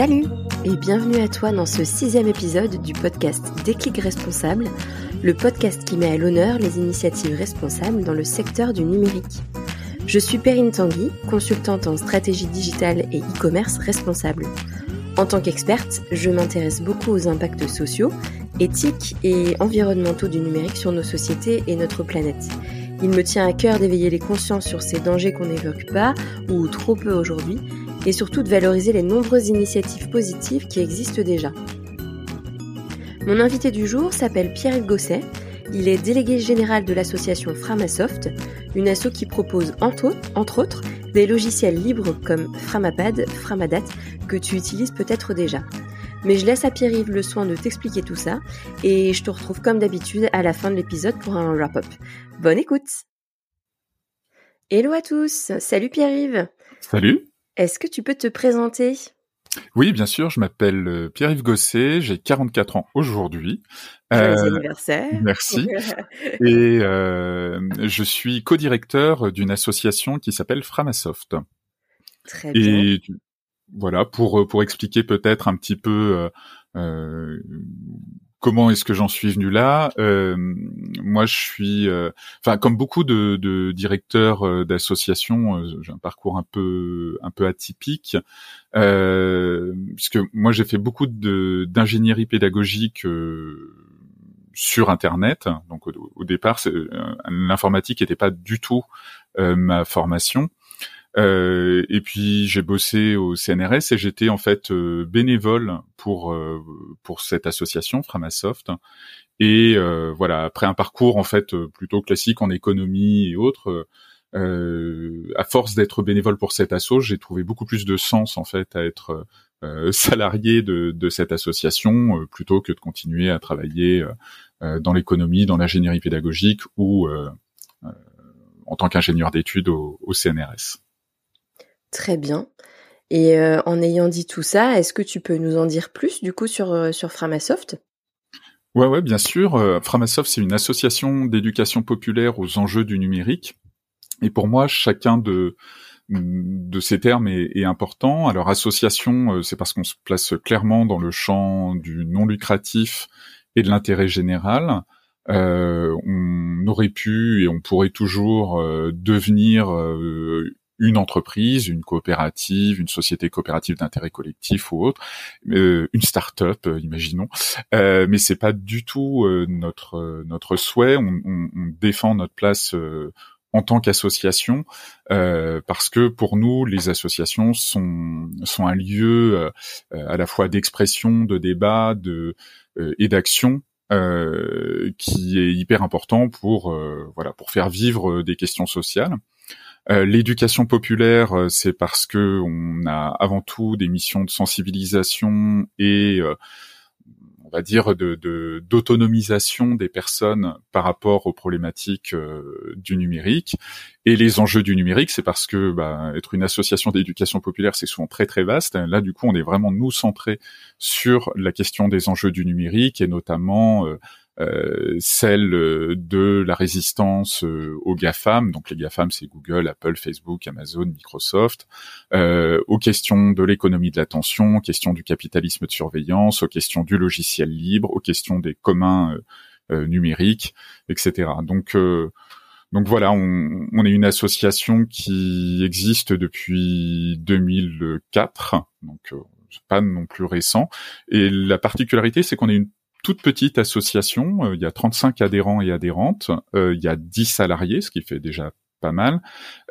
Salut et bienvenue à toi dans ce sixième épisode du podcast Déclic Responsable, le podcast qui met à l'honneur les initiatives responsables dans le secteur du numérique. Je suis Perrine Tanguy, consultante en stratégie digitale et e-commerce responsable. En tant qu'experte, je m'intéresse beaucoup aux impacts sociaux, éthiques et environnementaux du numérique sur nos sociétés et notre planète. Il me tient à cœur d'éveiller les consciences sur ces dangers qu'on n'évoque pas ou trop peu aujourd'hui et surtout de valoriser les nombreuses initiatives positives qui existent déjà. Mon invité du jour s'appelle Pierre-Yves Gosset. Il est délégué général de l'association Framasoft, une asso qui propose entre, autres des logiciels libres comme Framapad, Framadat, que tu utilises peut-être déjà. Mais je laisse à Pierre-Yves le soin de t'expliquer tout ça et je te retrouve comme d'habitude à la fin de l'épisode pour un wrap-up. Bonne écoute Hello à tous Salut Pierre-Yves Salut est-ce que tu peux te présenter? Oui, bien sûr, je m'appelle euh, Pierre-Yves Gosset, j'ai 44 ans aujourd'hui. Joyeux euh, anniversaire. Merci. Et euh, je suis co-directeur d'une association qui s'appelle Framasoft. Très bien. Et voilà, pour pour expliquer peut-être un petit peu comment est-ce que j'en suis venu là euh, Moi, je suis, euh, enfin, comme beaucoup de, directeurs euh, d'associations, j'ai un parcours un peu un peu atypique, puisque moi j'ai fait beaucoup d'ingénierie pédagogique sur Internet. Donc au départ, l'informatique n'était pas du tout ma formation. Euh, et puis j'ai bossé au CNRS et j'étais en fait euh, bénévole pour euh, pour cette association Framasoft. Et voilà, après un parcours en fait plutôt classique en économie et autres, à force d'être bénévole pour cette asso, j'ai trouvé beaucoup plus de sens en fait à être salarié de, de cette association plutôt que de continuer à travailler dans l'économie, dans l'ingénierie pédagogique ou en tant qu'ingénieur d'études au, au CNRS. Très bien. Et euh, en ayant dit tout ça, est-ce que tu peux nous en dire plus du coup sur, euh, sur Framasoft? Ouais, ouais, bien sûr. Euh, Framasoft, c'est une association d'éducation populaire aux enjeux du numérique. Et pour moi, chacun de, de ces termes est, est important. Alors, association, c'est parce qu'on se place clairement dans le champ du non lucratif et de l'intérêt général. On aurait pu et on pourrait toujours devenir une entreprise, une coopérative, une société coopérative d'intérêt collectif ou autre, euh, une start-up, euh, imaginons. Euh, mais c'est pas du tout euh, notre notre souhait. On, on, on, défend notre place en tant qu'association parce que pour nous, les associations sont sont un lieu à la fois d'expression, de débat, de et d'action euh, qui est hyper important pour euh, voilà pour faire vivre des questions sociales. Euh, l'éducation populaire, euh, c'est parce que on a avant tout des missions de sensibilisation et euh, on va dire de d'autonomisation des personnes par rapport aux problématiques du numérique et les enjeux du numérique, c'est parce que bah, être une association d'éducation populaire, c'est souvent très très vaste. Là, du coup, on est vraiment nous centrés sur la question des enjeux du numérique et notamment euh, celle euh, de la résistance euh, aux GAFAM, donc les GAFAM c'est Google, Apple, Facebook, Amazon, Microsoft, aux questions de l'économie de l'attention, aux questions du capitalisme de surveillance, aux questions du logiciel libre, aux questions des communs numériques, etc. Donc donc voilà, on, on, est une association qui existe depuis 2004, donc pas non plus récent. Et la particularité, c'est qu'on est une toute petite association. Euh, il y a 35 adhérents et adhérentes. Euh, il y a 10 salariés, ce qui fait déjà pas mal.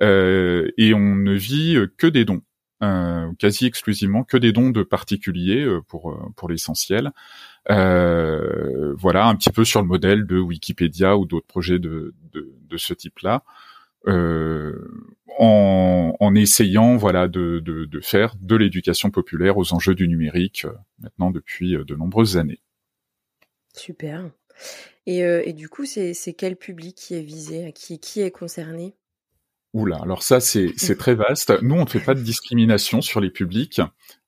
Euh, et on ne vit que des dons. quasi exclusivement que des dons de particuliers pour l'essentiel. voilà un petit peu sur le modèle de Wikipédia ou d'autres projets de, ce type-là. en, en, essayant voilà de faire de l'éducation populaire aux enjeux du numérique maintenant depuis de nombreuses années. Super. Et, euh, et du coup, c'est quel public qui est visé, qui, qui est concerné? Oula, alors ça c'est c'est très vaste. Nous on ne fait pas de discrimination sur les publics,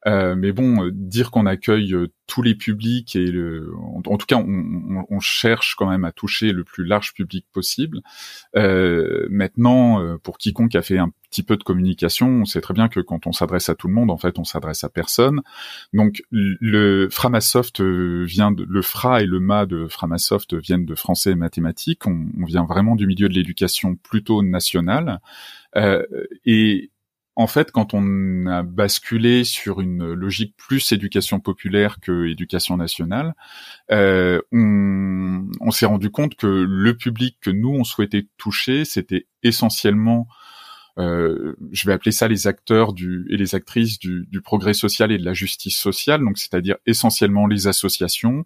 euh, mais bon, euh, dire qu'on accueille euh, tous les publics et le, en, tout cas on, on, cherche quand même à toucher le plus large public possible. Euh, maintenant, pour quiconque a fait un petit peu de communication, on sait très bien que quand on s'adresse à tout le monde, en fait, on s'adresse à personne. Donc le Framasoft vient de, le Fra et le Ma de Framasoft viennent de français et mathématiques. On, on vient vraiment du milieu de l'éducation plutôt nationale. Euh, et en fait, quand on a basculé sur une logique plus éducation populaire que éducation nationale, euh, on, s'est rendu compte que le public que nous on souhaitait toucher, c'était essentiellement euh, je vais appeler ça les acteurs du, et les actrices du, progrès social et de la justice sociale, donc c'est-à-dire essentiellement les associations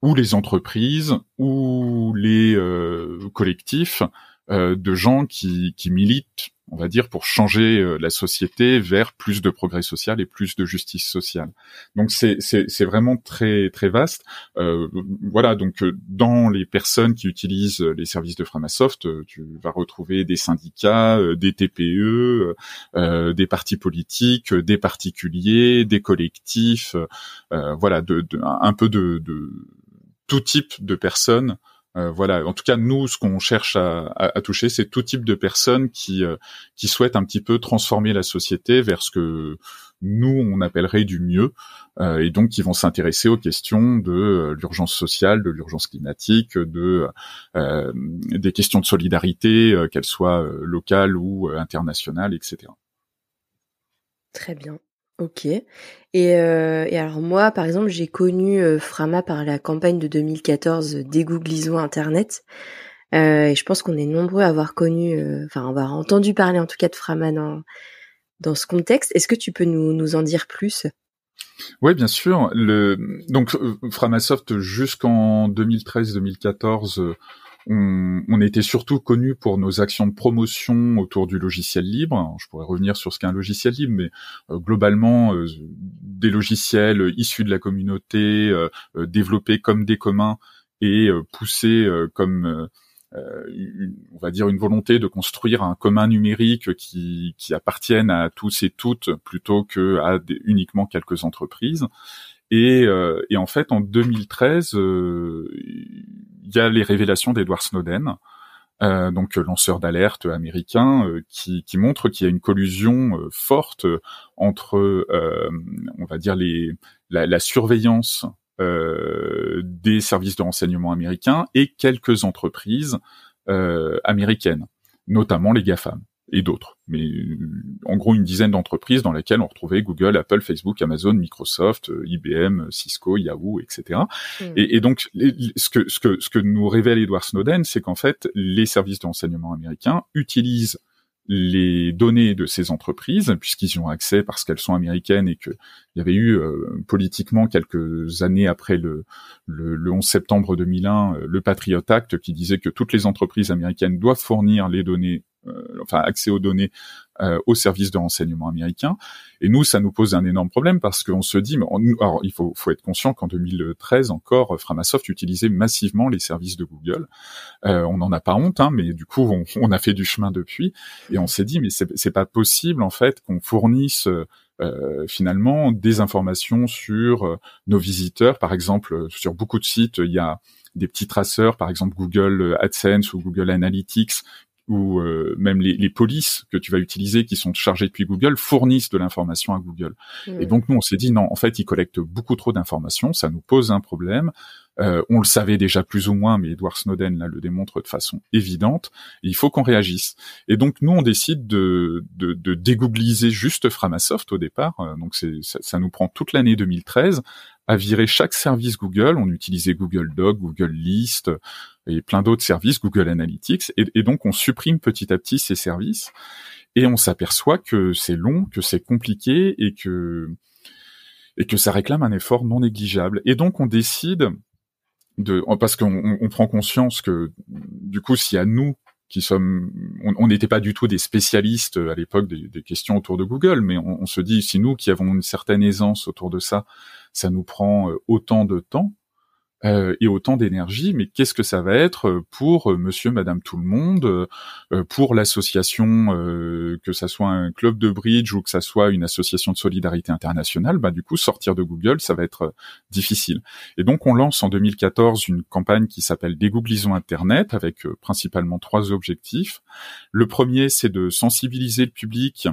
ou les entreprises ou les euh, collectifs de gens qui, qui militent on va dire, pour changer euh, la société vers plus de progrès social et plus de justice sociale. Donc c'est vraiment très très vaste. Euh, voilà, donc euh, dans les personnes qui utilisent les services de Framasoft, tu vas retrouver des syndicats, des TPE, des partis politiques, des particuliers, des collectifs, voilà, de, de, un peu de, de tout type de personnes euh, voilà. En tout cas, nous, ce qu'on cherche à, toucher, c'est tout type de personnes qui euh, qui souhaitent un petit peu transformer la société vers ce que nous on appellerait du mieux, euh, et donc qui vont s'intéresser aux questions de l'urgence sociale, de l'urgence climatique, de des questions de solidarité, qu'elles soient locales ou internationales, etc. Très bien. Ok. Et, euh, et alors moi, par exemple, j'ai connu euh, Frama par la campagne de 2014 Dégooglisons Internet. Euh, et je pense qu'on est nombreux à avoir connu, euh, enfin avoir entendu parler en tout cas de Frama dans, dans ce contexte. Est-ce que tu peux nous, nous en dire plus? Oui, bien sûr. Le, donc Framasoft jusqu'en 2013-2014 on, était surtout connu pour nos actions de promotion autour du logiciel libre. je pourrais revenir sur ce qu'est un logiciel libre, mais euh, globalement, euh, des logiciels issus de la communauté, euh, développés comme des communs et poussés comme on va dire une volonté de construire un commun numérique qui, qui appartienne à tous et toutes plutôt que uniquement quelques entreprises. Et, et, en fait, en 2013, il y a les révélations d'Edward Snowden, euh, donc lanceur d'alerte américain, euh, qui, qui, montre qu'il y a une collusion euh, forte entre, on va dire, les, la, la surveillance des services de renseignement américains et quelques entreprises américaines, notamment les GAFAM et d'autres. Mais euh, en gros, une dizaine d'entreprises dans lesquelles on retrouvait Google, Apple, Facebook, Amazon, Microsoft, euh, IBM, Cisco, Yahoo, etc. Hmm. Et, et, donc, ce que, ce, que, ce que nous révèle Edward Snowden, c'est qu'en fait, les services de renseignement américains utilisent les données de ces entreprises, puisqu'ils y ont accès parce qu'elles sont américaines et qu'il y avait eu euh, politiquement quelques années après le, le, le 11 septembre 2001 le Patriot Act qui disait que toutes les entreprises américaines doivent fournir les données euh, enfin accès aux données euh, aux services de renseignement américains. Et nous, ça nous pose un énorme problème parce qu'on se dit, mais alors il faut, faut être conscient qu'en 2013 encore, Framasoft utilisait massivement les services de Google. Euh, on n'en a pas honte, hein, mais du coup, on, on, a fait du chemin depuis. Et on s'est dit, mais c'est pas possible en fait qu'on fournisse euh, finalement des informations sur euh, nos visiteurs. Par exemple, sur beaucoup de sites, il y a des petits traceurs, par exemple Google AdSense ou Google Analytics, ou euh, même les, les, polices que tu vas utiliser qui sont chargées depuis Google fournissent de l'information à Google. Et donc nous on s'est dit non, en fait ils collectent beaucoup trop d'informations, ça nous pose un problème. Euh, on le savait déjà plus ou moins, mais Edward Snowden là le démontre de façon évidente. il faut qu'on réagisse. Et donc nous on décide de, de, juste Framasoft au départ. Euh, donc ça, nous prend toute l'année 2013 à virer chaque service Google. On utilisait Google Doc, Google List et plein d'autres services, Google Analytics. Et, et donc on supprime petit à petit ces services et on s'aperçoit que c'est long, que c'est compliqué et que et que ça réclame un effort non négligeable. Et donc on décide de, parce qu'on prend conscience que du coup, si à nous qui sommes, on n'était pas du tout des spécialistes à l'époque des, questions autour de Google, mais on, se dit si nous qui avons une certaine aisance autour de ça, ça nous prend euh, autant de temps, euh, et autant d'énergie, mais qu'est-ce que ça va être pour monsieur, madame, tout le monde, pour l'association, que ça soit un club de bridge ou que ça soit une association de solidarité internationale, bah du coup sortir de Google, ça va être difficile. Et donc on lance en 2014 une campagne qui s'appelle Dégooglisons Internet avec principalement trois objectifs. Le premier, c'est de sensibiliser le public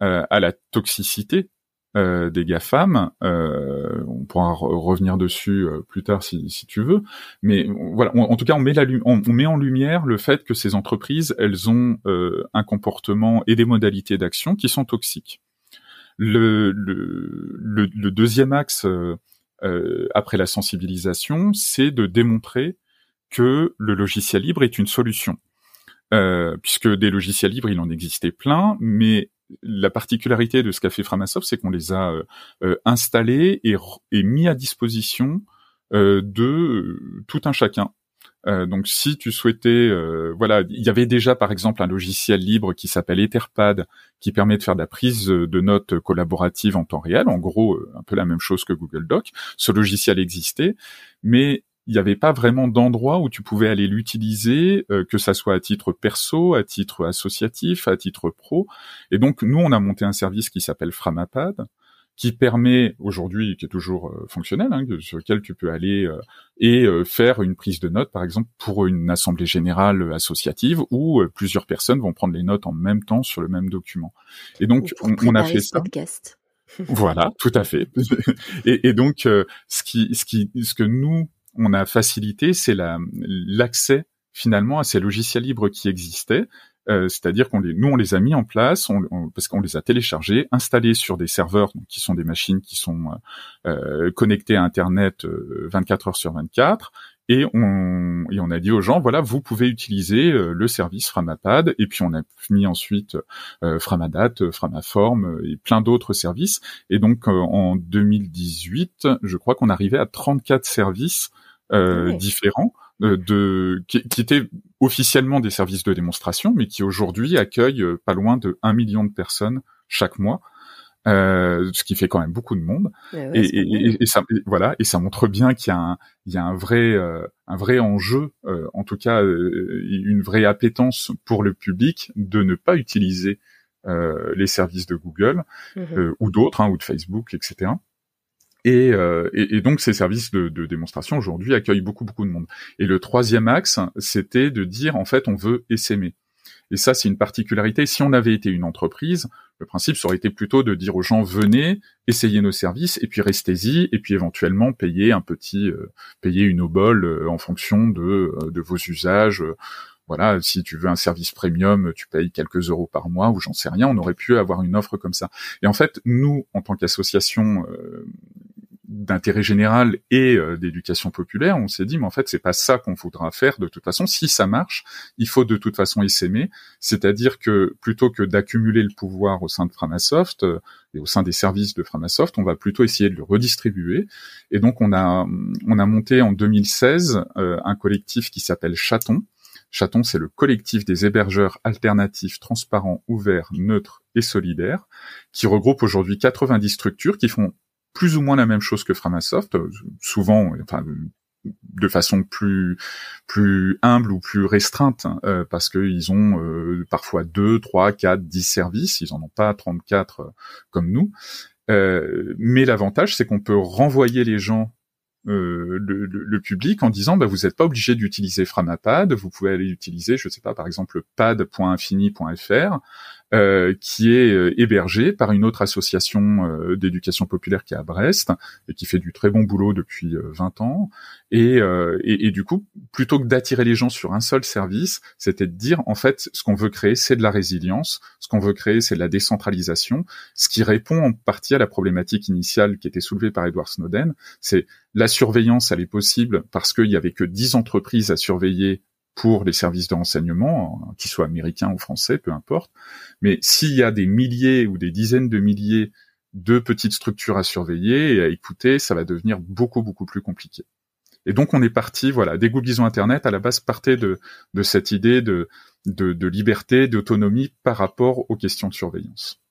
à la toxicité euh, des GAFAM. Euh, on pourra revenir dessus euh, plus tard si, si, tu veux. Mais voilà, en tout cas, on met, la, on, met en lumière le fait que ces entreprises, elles ont un comportement et des modalités d'action qui sont toxiques. Le, le, deuxième axe après la sensibilisation, c'est de démontrer que le logiciel libre est une solution. Euh, puisque des logiciels libres, il en existait plein, mais la particularité de ce qu'a fait Framasoft, c'est qu'on les a euh, euh, installés et, mis à disposition euh, de tout un chacun. donc, si tu souhaitais, voilà, il y avait déjà par exemple un logiciel libre qui s'appelle Etherpad, qui permet de faire de la prise de notes collaboratives en temps réel. En gros, un peu la même chose que Google Doc. Ce logiciel existait, mais il n'y avait pas vraiment d'endroit où tu pouvais aller l'utiliser, euh, que ça soit à titre perso, à titre associatif, à titre pro. Et donc nous, on a monté un service qui s'appelle Framapad, qui permet aujourd'hui, qui est toujours euh, fonctionnel, hein, sur lequel tu peux aller euh, et faire une prise de notes, par exemple pour une assemblée générale associative où plusieurs personnes vont prendre les notes en même temps sur le même document. Et donc on, a fait ça. Podcast. voilà, tout à fait. et, et donc, ce qui, ce qui, ce que nous on a facilité, c'est l'accès finalement à ces logiciels libres qui existaient. Euh, c'est-à-dire qu'on les, nous on les a mis en place, parce qu'on les a téléchargés, installés sur des serveurs qui sont des machines qui sont euh, connectées à Internet 24 euh, heures sur 24, et on, et on a dit aux gens, voilà, vous pouvez utiliser le service Framapad, et puis on a mis ensuite Framadat, Framaform et plein d'autres services. Et donc en 2018, je crois qu'on arrivait à 34 services euh, différents euh, de qui, étaient officiellement des services de démonstration, mais qui aujourd'hui accueillent euh, pas loin de 1 million de personnes chaque mois. Euh, ce qui fait quand même beaucoup de monde. et, et, ça, voilà, et ça montre bien qu'il y a un, il y a un vrai, un vrai enjeu, en tout cas une vraie appétence pour le public de ne pas utiliser les services de Google mmh ou d'autres, hein, ou de Facebook, etc. Euh, et, et, donc ces services de, de démonstration aujourd'hui accueillent beaucoup beaucoup de monde. Et le troisième axe, c'était de dire en fait on veut essaimer. Et ça c'est une particularité. Si on avait été une entreprise, le principe ça aurait été plutôt de dire aux gens venez, essayez nos services et puis restez-y et puis éventuellement payer un petit, euh, payer une obole euh, en fonction de, de vos usages voilà, si tu veux un service premium, tu payes quelques euros par mois ou j'en sais rien, on aurait pu avoir une offre comme ça. Et en fait, nous, en tant qu'association d'intérêt général et euh, d'éducation populaire, on s'est dit mais en fait c'est pas ça qu'on voudra faire de toute façon. Si ça marche, il faut de toute façon essaimer, c'est-à-dire que plutôt que d'accumuler le pouvoir au sein de Framasoft euh, et au sein des services de Framasoft, on va plutôt essayer de le redistribuer. Et donc on a on a monté en 2016 euh, un collectif qui s'appelle Chaton. Chaton, c'est le collectif des hébergeurs alternatifs, transparents, ouverts, neutres et solidaires, qui regroupe aujourd'hui 90 structures qui font plus ou moins la même chose que Framasoft, euh, souvent, enfin, de façon plus plus humble ou plus restreinte hein, euh, parce qu'ils ont euh, parfois deux, trois, quatre, dix services, ils en ont pas 34 comme nous. mais l'avantage, c'est qu'on peut renvoyer les gens euh, le, le, public en disant bah, vous n'êtes pas obligé d'utiliser Framapad, vous pouvez aller utiliser, je sais pas, par exemple pad.infini.fr, euh, qui est euh, hébergé par une autre association euh, d'éducation populaire qui est à Brest et qui fait du très bon boulot depuis 20 ans. Et, et, et, du coup, plutôt que d'attirer les gens sur un seul service, c'était de dire en fait ce qu'on veut créer, c'est de la résilience, ce qu'on veut créer, c'est de la décentralisation, ce qui répond en partie à la problématique initiale qui était soulevée par Edward Snowden, c'est la surveillance, elle est possible parce qu'il y avait que 10 entreprises à surveiller pour les services de renseignement, qu'ils soient américains ou français, peu importe. Mais s'il y a des milliers ou des dizaines de milliers de petites structures à surveiller et à écouter, ça va devenir beaucoup, beaucoup plus compliqué. Et donc on est parti, voilà, des Google Internet à la base partait de, cette idée de liberté, d'autonomie par rapport aux questions de surveillance.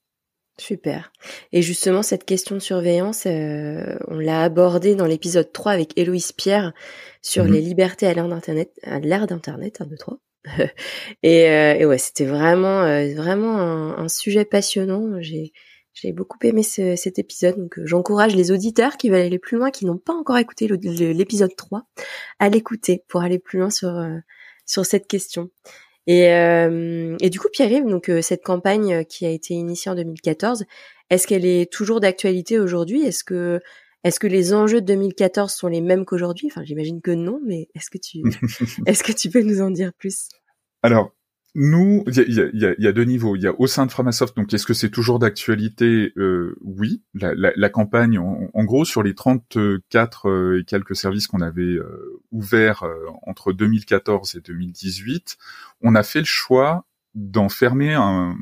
Super. Et justement, cette question de surveillance, euh, on l'a abordée dans l'épisode 3 avec Héloïse Pierre sur les mhm. libertés à l'ère d'Internet, à l'ère d'Internet, 1, 2, 3. et, euh, et, ouais, c'était vraiment, euh, vraiment un, sujet passionnant. J'ai, j'ai beaucoup aimé cet épisode, donc euh, j'encourage les auditeurs qui veulent aller plus loin, qui n'ont pas encore écouté l'épisode 3, à l'écouter pour aller plus loin sur sur cette question. Et, et du coup, Pierre-Yves, donc cette campagne qui a été initiée en 2014, est-ce qu'elle est toujours d'actualité aujourd'hui? Est-ce que est-ce que les enjeux de 2014 sont les mêmes qu'aujourd'hui? Enfin, j'imagine que non, mais est-ce que tu est-ce que tu peux nous en dire plus? Alors, nous, il y a, deux niveaux. Il y a au sein de Framasoft, donc est-ce que c'est toujours d'actualité? Euh, Oui. La, campagne, en, gros, sur les 34 euh, et quelques services qu'on avait euh, ouverts euh, entre 2014 et 2018, on a fait le choix d'en fermer un,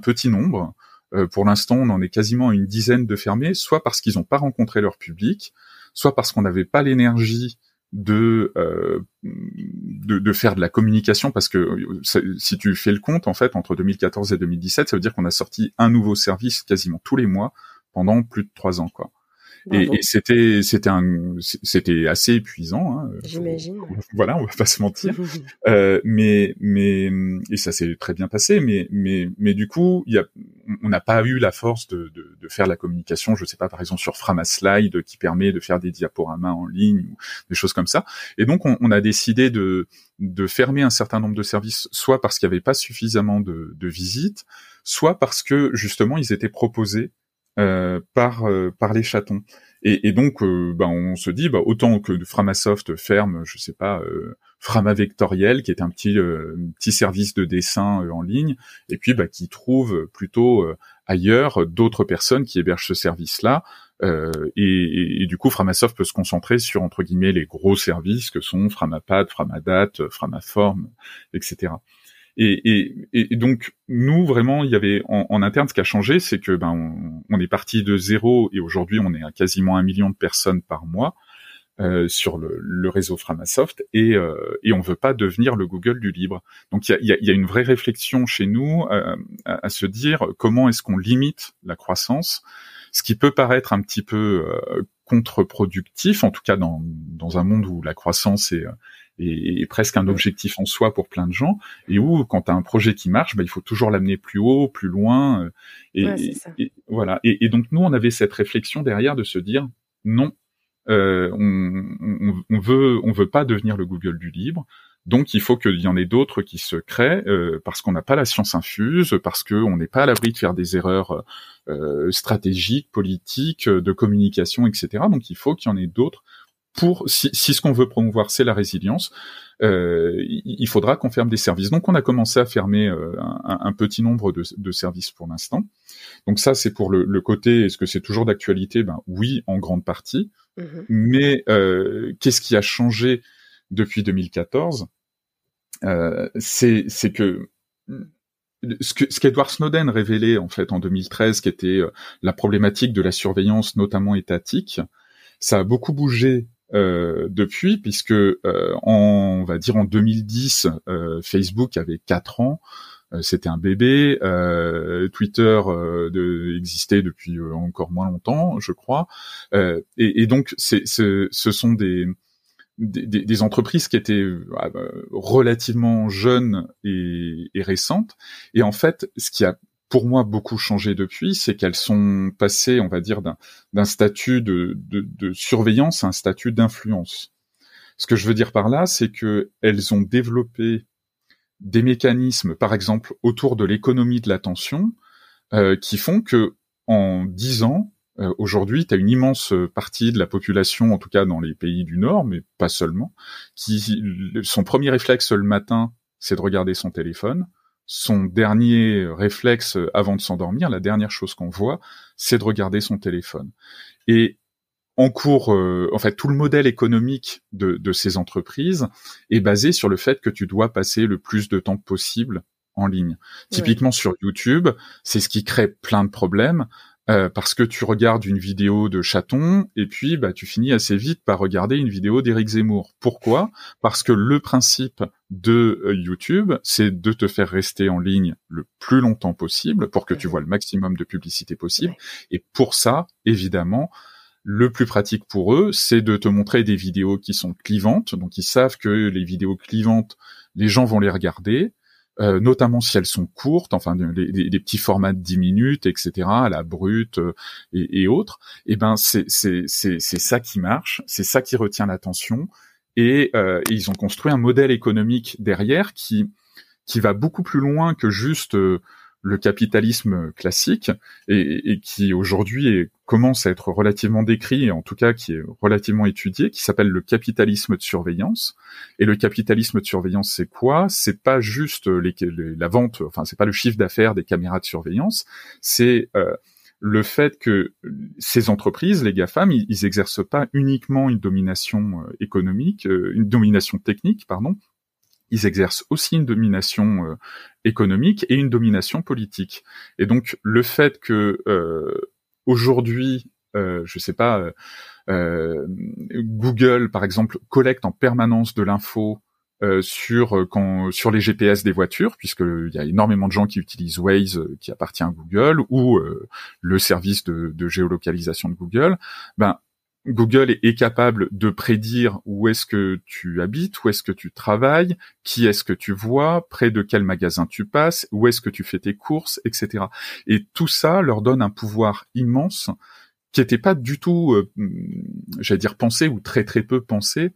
petit nombre euh, pour l'instant, on en est quasiment une dizaine de fermés, soit parce qu'ils n'ont pas rencontré leur public, soit parce qu'on n'avait pas l'énergie de, euh, de, de faire de la communication parce que si tu fais le compte en fait entre 2014 et 2017 ça veut dire qu'on a sorti un nouveau service quasiment tous les mois pendant plus de trois ans quoi et, c'était c'était un c'était assez épuisant. Hein, J'imagine. Voilà, on va pas se mentir. euh, mais mais et ça s'est très bien passé. Mais mais mais du coup, il y a on n'a pas eu la force de, de, de, faire la communication. Je sais pas, par exemple sur Framaslide qui permet de faire des diaporamas en ligne ou des choses comme ça. Et donc on, on a décidé de de fermer un certain nombre de services, soit parce qu'il n'y avait pas suffisamment de, de visites, soit parce que justement ils étaient proposés euh, par euh, par les chatons. Et, et donc, euh, bah, on se dit, bah, autant que Framasoft ferme, je sais pas, Frama Vectoriel, qui est un petit petit service de dessin en ligne, et puis bah, qui trouve plutôt ailleurs d'autres personnes qui hébergent ce service-là. Euh, et, et, du coup, Framasoft peut se concentrer sur entre guillemets les gros services que sont Framapad, Framadat, Framaform, etc. Et, et, et, donc nous vraiment, il y avait en, interne ce qui a changé, c'est que ben on, on, est parti de zéro et aujourd'hui on est à quasiment un million de personnes par mois euh, sur le, le, réseau Framasoft et euh, et on veut pas devenir le Google du libre. Donc il y a, y, a, y a, une vraie réflexion chez nous euh, à, se dire comment est-ce qu'on limite la croissance, ce qui peut paraître un petit peu euh, contre-productif, en tout cas dans dans un monde où la croissance est et, presque un objectif en soi pour plein de gens, et où quand tu as un projet qui marche, bah, il faut toujours l'amener plus haut, plus loin, euh, et, voilà. Et, donc nous, on avait cette réflexion derrière de se dire non, euh, on, on, veut on veut pas devenir le Google du libre. Donc il faut qu'il y en ait d'autres qui se créent euh, parce qu'on n'a pas la science infuse, parce qu'on n'est pas à l'abri de faire des erreurs euh, stratégiques, politiques, de communication, etc. Donc il faut qu'il y en ait d'autres pour si, si ce qu'on veut promouvoir c'est la résilience, euh, il faudra qu'on ferme des services. Donc on a commencé à fermer euh, un, un, petit nombre de, de services pour l'instant. Donc ça c'est pour le, le côté est-ce que c'est toujours d'actualité? Ben oui, en grande partie. Mm-hmm. Mais euh, qu'est-ce qui a changé depuis 2014 euh, C'est c'est que ce que ce qu'Edward Snowden révélait en fait en 2013, qui était euh, la problématique de la surveillance notamment étatique, ça a beaucoup bougé euh, depuis, puisque euh, en, on va dire en 2010, euh, Facebook avait 4 ans, c'était un bébé. Twitter de, existait depuis encore moins longtemps, je crois. Et, et, donc, c'est, ce sont des, des, des, entreprises qui étaient relativement jeunes et, et récentes. Et en fait, ce qui a pour moi beaucoup changé depuis, c'est qu'elles sont passées, on va dire, d'un statut de, surveillance à un statut d'influence. Ce que je veux dire par là, c'est que elles ont développé des mécanismes, par exemple, autour de l'économie de l'attention, euh, qui font que en dix ans, euh, aujourd'hui, tu as une immense partie de la population, en tout cas dans les pays du Nord, mais pas seulement, qui son premier réflexe le matin, c'est de regarder son téléphone son dernier réflexe avant de s'endormir, la dernière chose qu'on voit, c'est de regarder son téléphone. Et en cours, euh, en fait, tout le modèle économique de, de, ces entreprises est basé sur le fait que tu dois passer le plus de temps possible en ligne. Typiquement sur YouTube, c'est ce qui crée plein de problèmes. Euh, parce que tu regardes une vidéo de chaton et puis bah tu finis assez vite par regarder une vidéo d'Éric Zemmour. Pourquoi? Parce que le principe de euh, YouTube, c'est de te faire rester en ligne le plus longtemps possible pour que tu vois le maximum de publicité possible. Et pour ça, évidemment, le plus pratique pour eux, c'est de te montrer des vidéos qui sont clivantes. Donc ils savent que les vidéos clivantes, les gens vont les regarder. Euh, notamment si elles sont courtes, enfin des petits formats de 10 minutes, etc., à la brute euh, et, autres, et eh ben c'est ça qui marche, c'est ça qui retient l'attention, et, euh, et, ils ont construit un modèle économique derrière qui qui va beaucoup plus loin que juste le capitalisme classique et, et qui aujourd'hui commence à être relativement décrit et en tout cas qui est relativement étudié, qui s'appelle le capitalisme de surveillance. Et le capitalisme de surveillance, c'est quoi? C'est pas juste la vente, enfin c'est pas le chiffre d'affaires des caméras de surveillance, c'est euh, le fait que ces entreprises, les GAFAM, ils, ils exercent pas uniquement une domination euh, économique, euh, une domination technique, pardon, ils exercent aussi une domination euh, économique et une domination politique. Et donc le fait que euh, aujourd'hui, euh, je sais pas, euh, Google par exemple collecte en permanence de l'info sur quand sur les GPS des voitures, puisqu'il y a énormément de gens qui utilisent Waze, qui appartient à Google, ou le service de, de, géolocalisation de Google. Ben Google est capable de prédire où est-ce que tu habites, où est-ce que tu travailles, qui est-ce que tu vois, près de quel magasin tu passes, où est-ce que tu fais tes courses, etc. Et tout ça leur donne un pouvoir immense qui n'était pas du tout, euh, j'allais dire pensé ou très très peu pensé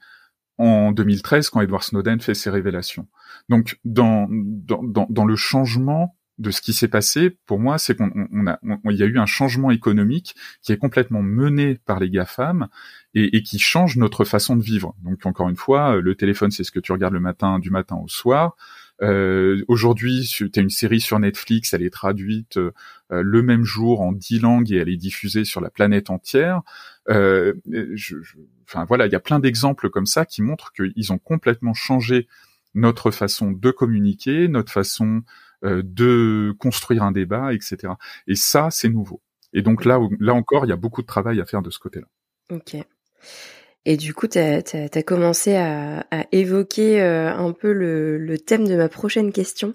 en 2013 quand Edward Snowden fait ses révélations. Donc dans, dans le changement de ce qui s'est passé, pour moi, c'est qu'on a, il y a eu un changement économique qui est complètement mené par les GAFAM et, et qui change notre façon de vivre. Donc encore une fois, le téléphone, c'est ce que tu regardes le matin, du matin au soir. Euh, Aujourd'hui, tu as une série sur Netflix, elle est traduite euh, le même jour en dix langues et elle est diffusée sur la planète entière. Euh, je, enfin voilà, il y a plein d'exemples comme ça qui montrent qu'ils ont complètement changé notre façon de communiquer, notre façon euh, de construire un débat, etc. Et ça, c'est nouveau. Et donc là, là encore, il y a beaucoup de travail à faire de ce côté-là. Ok. Et du coup, tu as, commencé à, évoquer euh, un peu le, thème de ma prochaine question,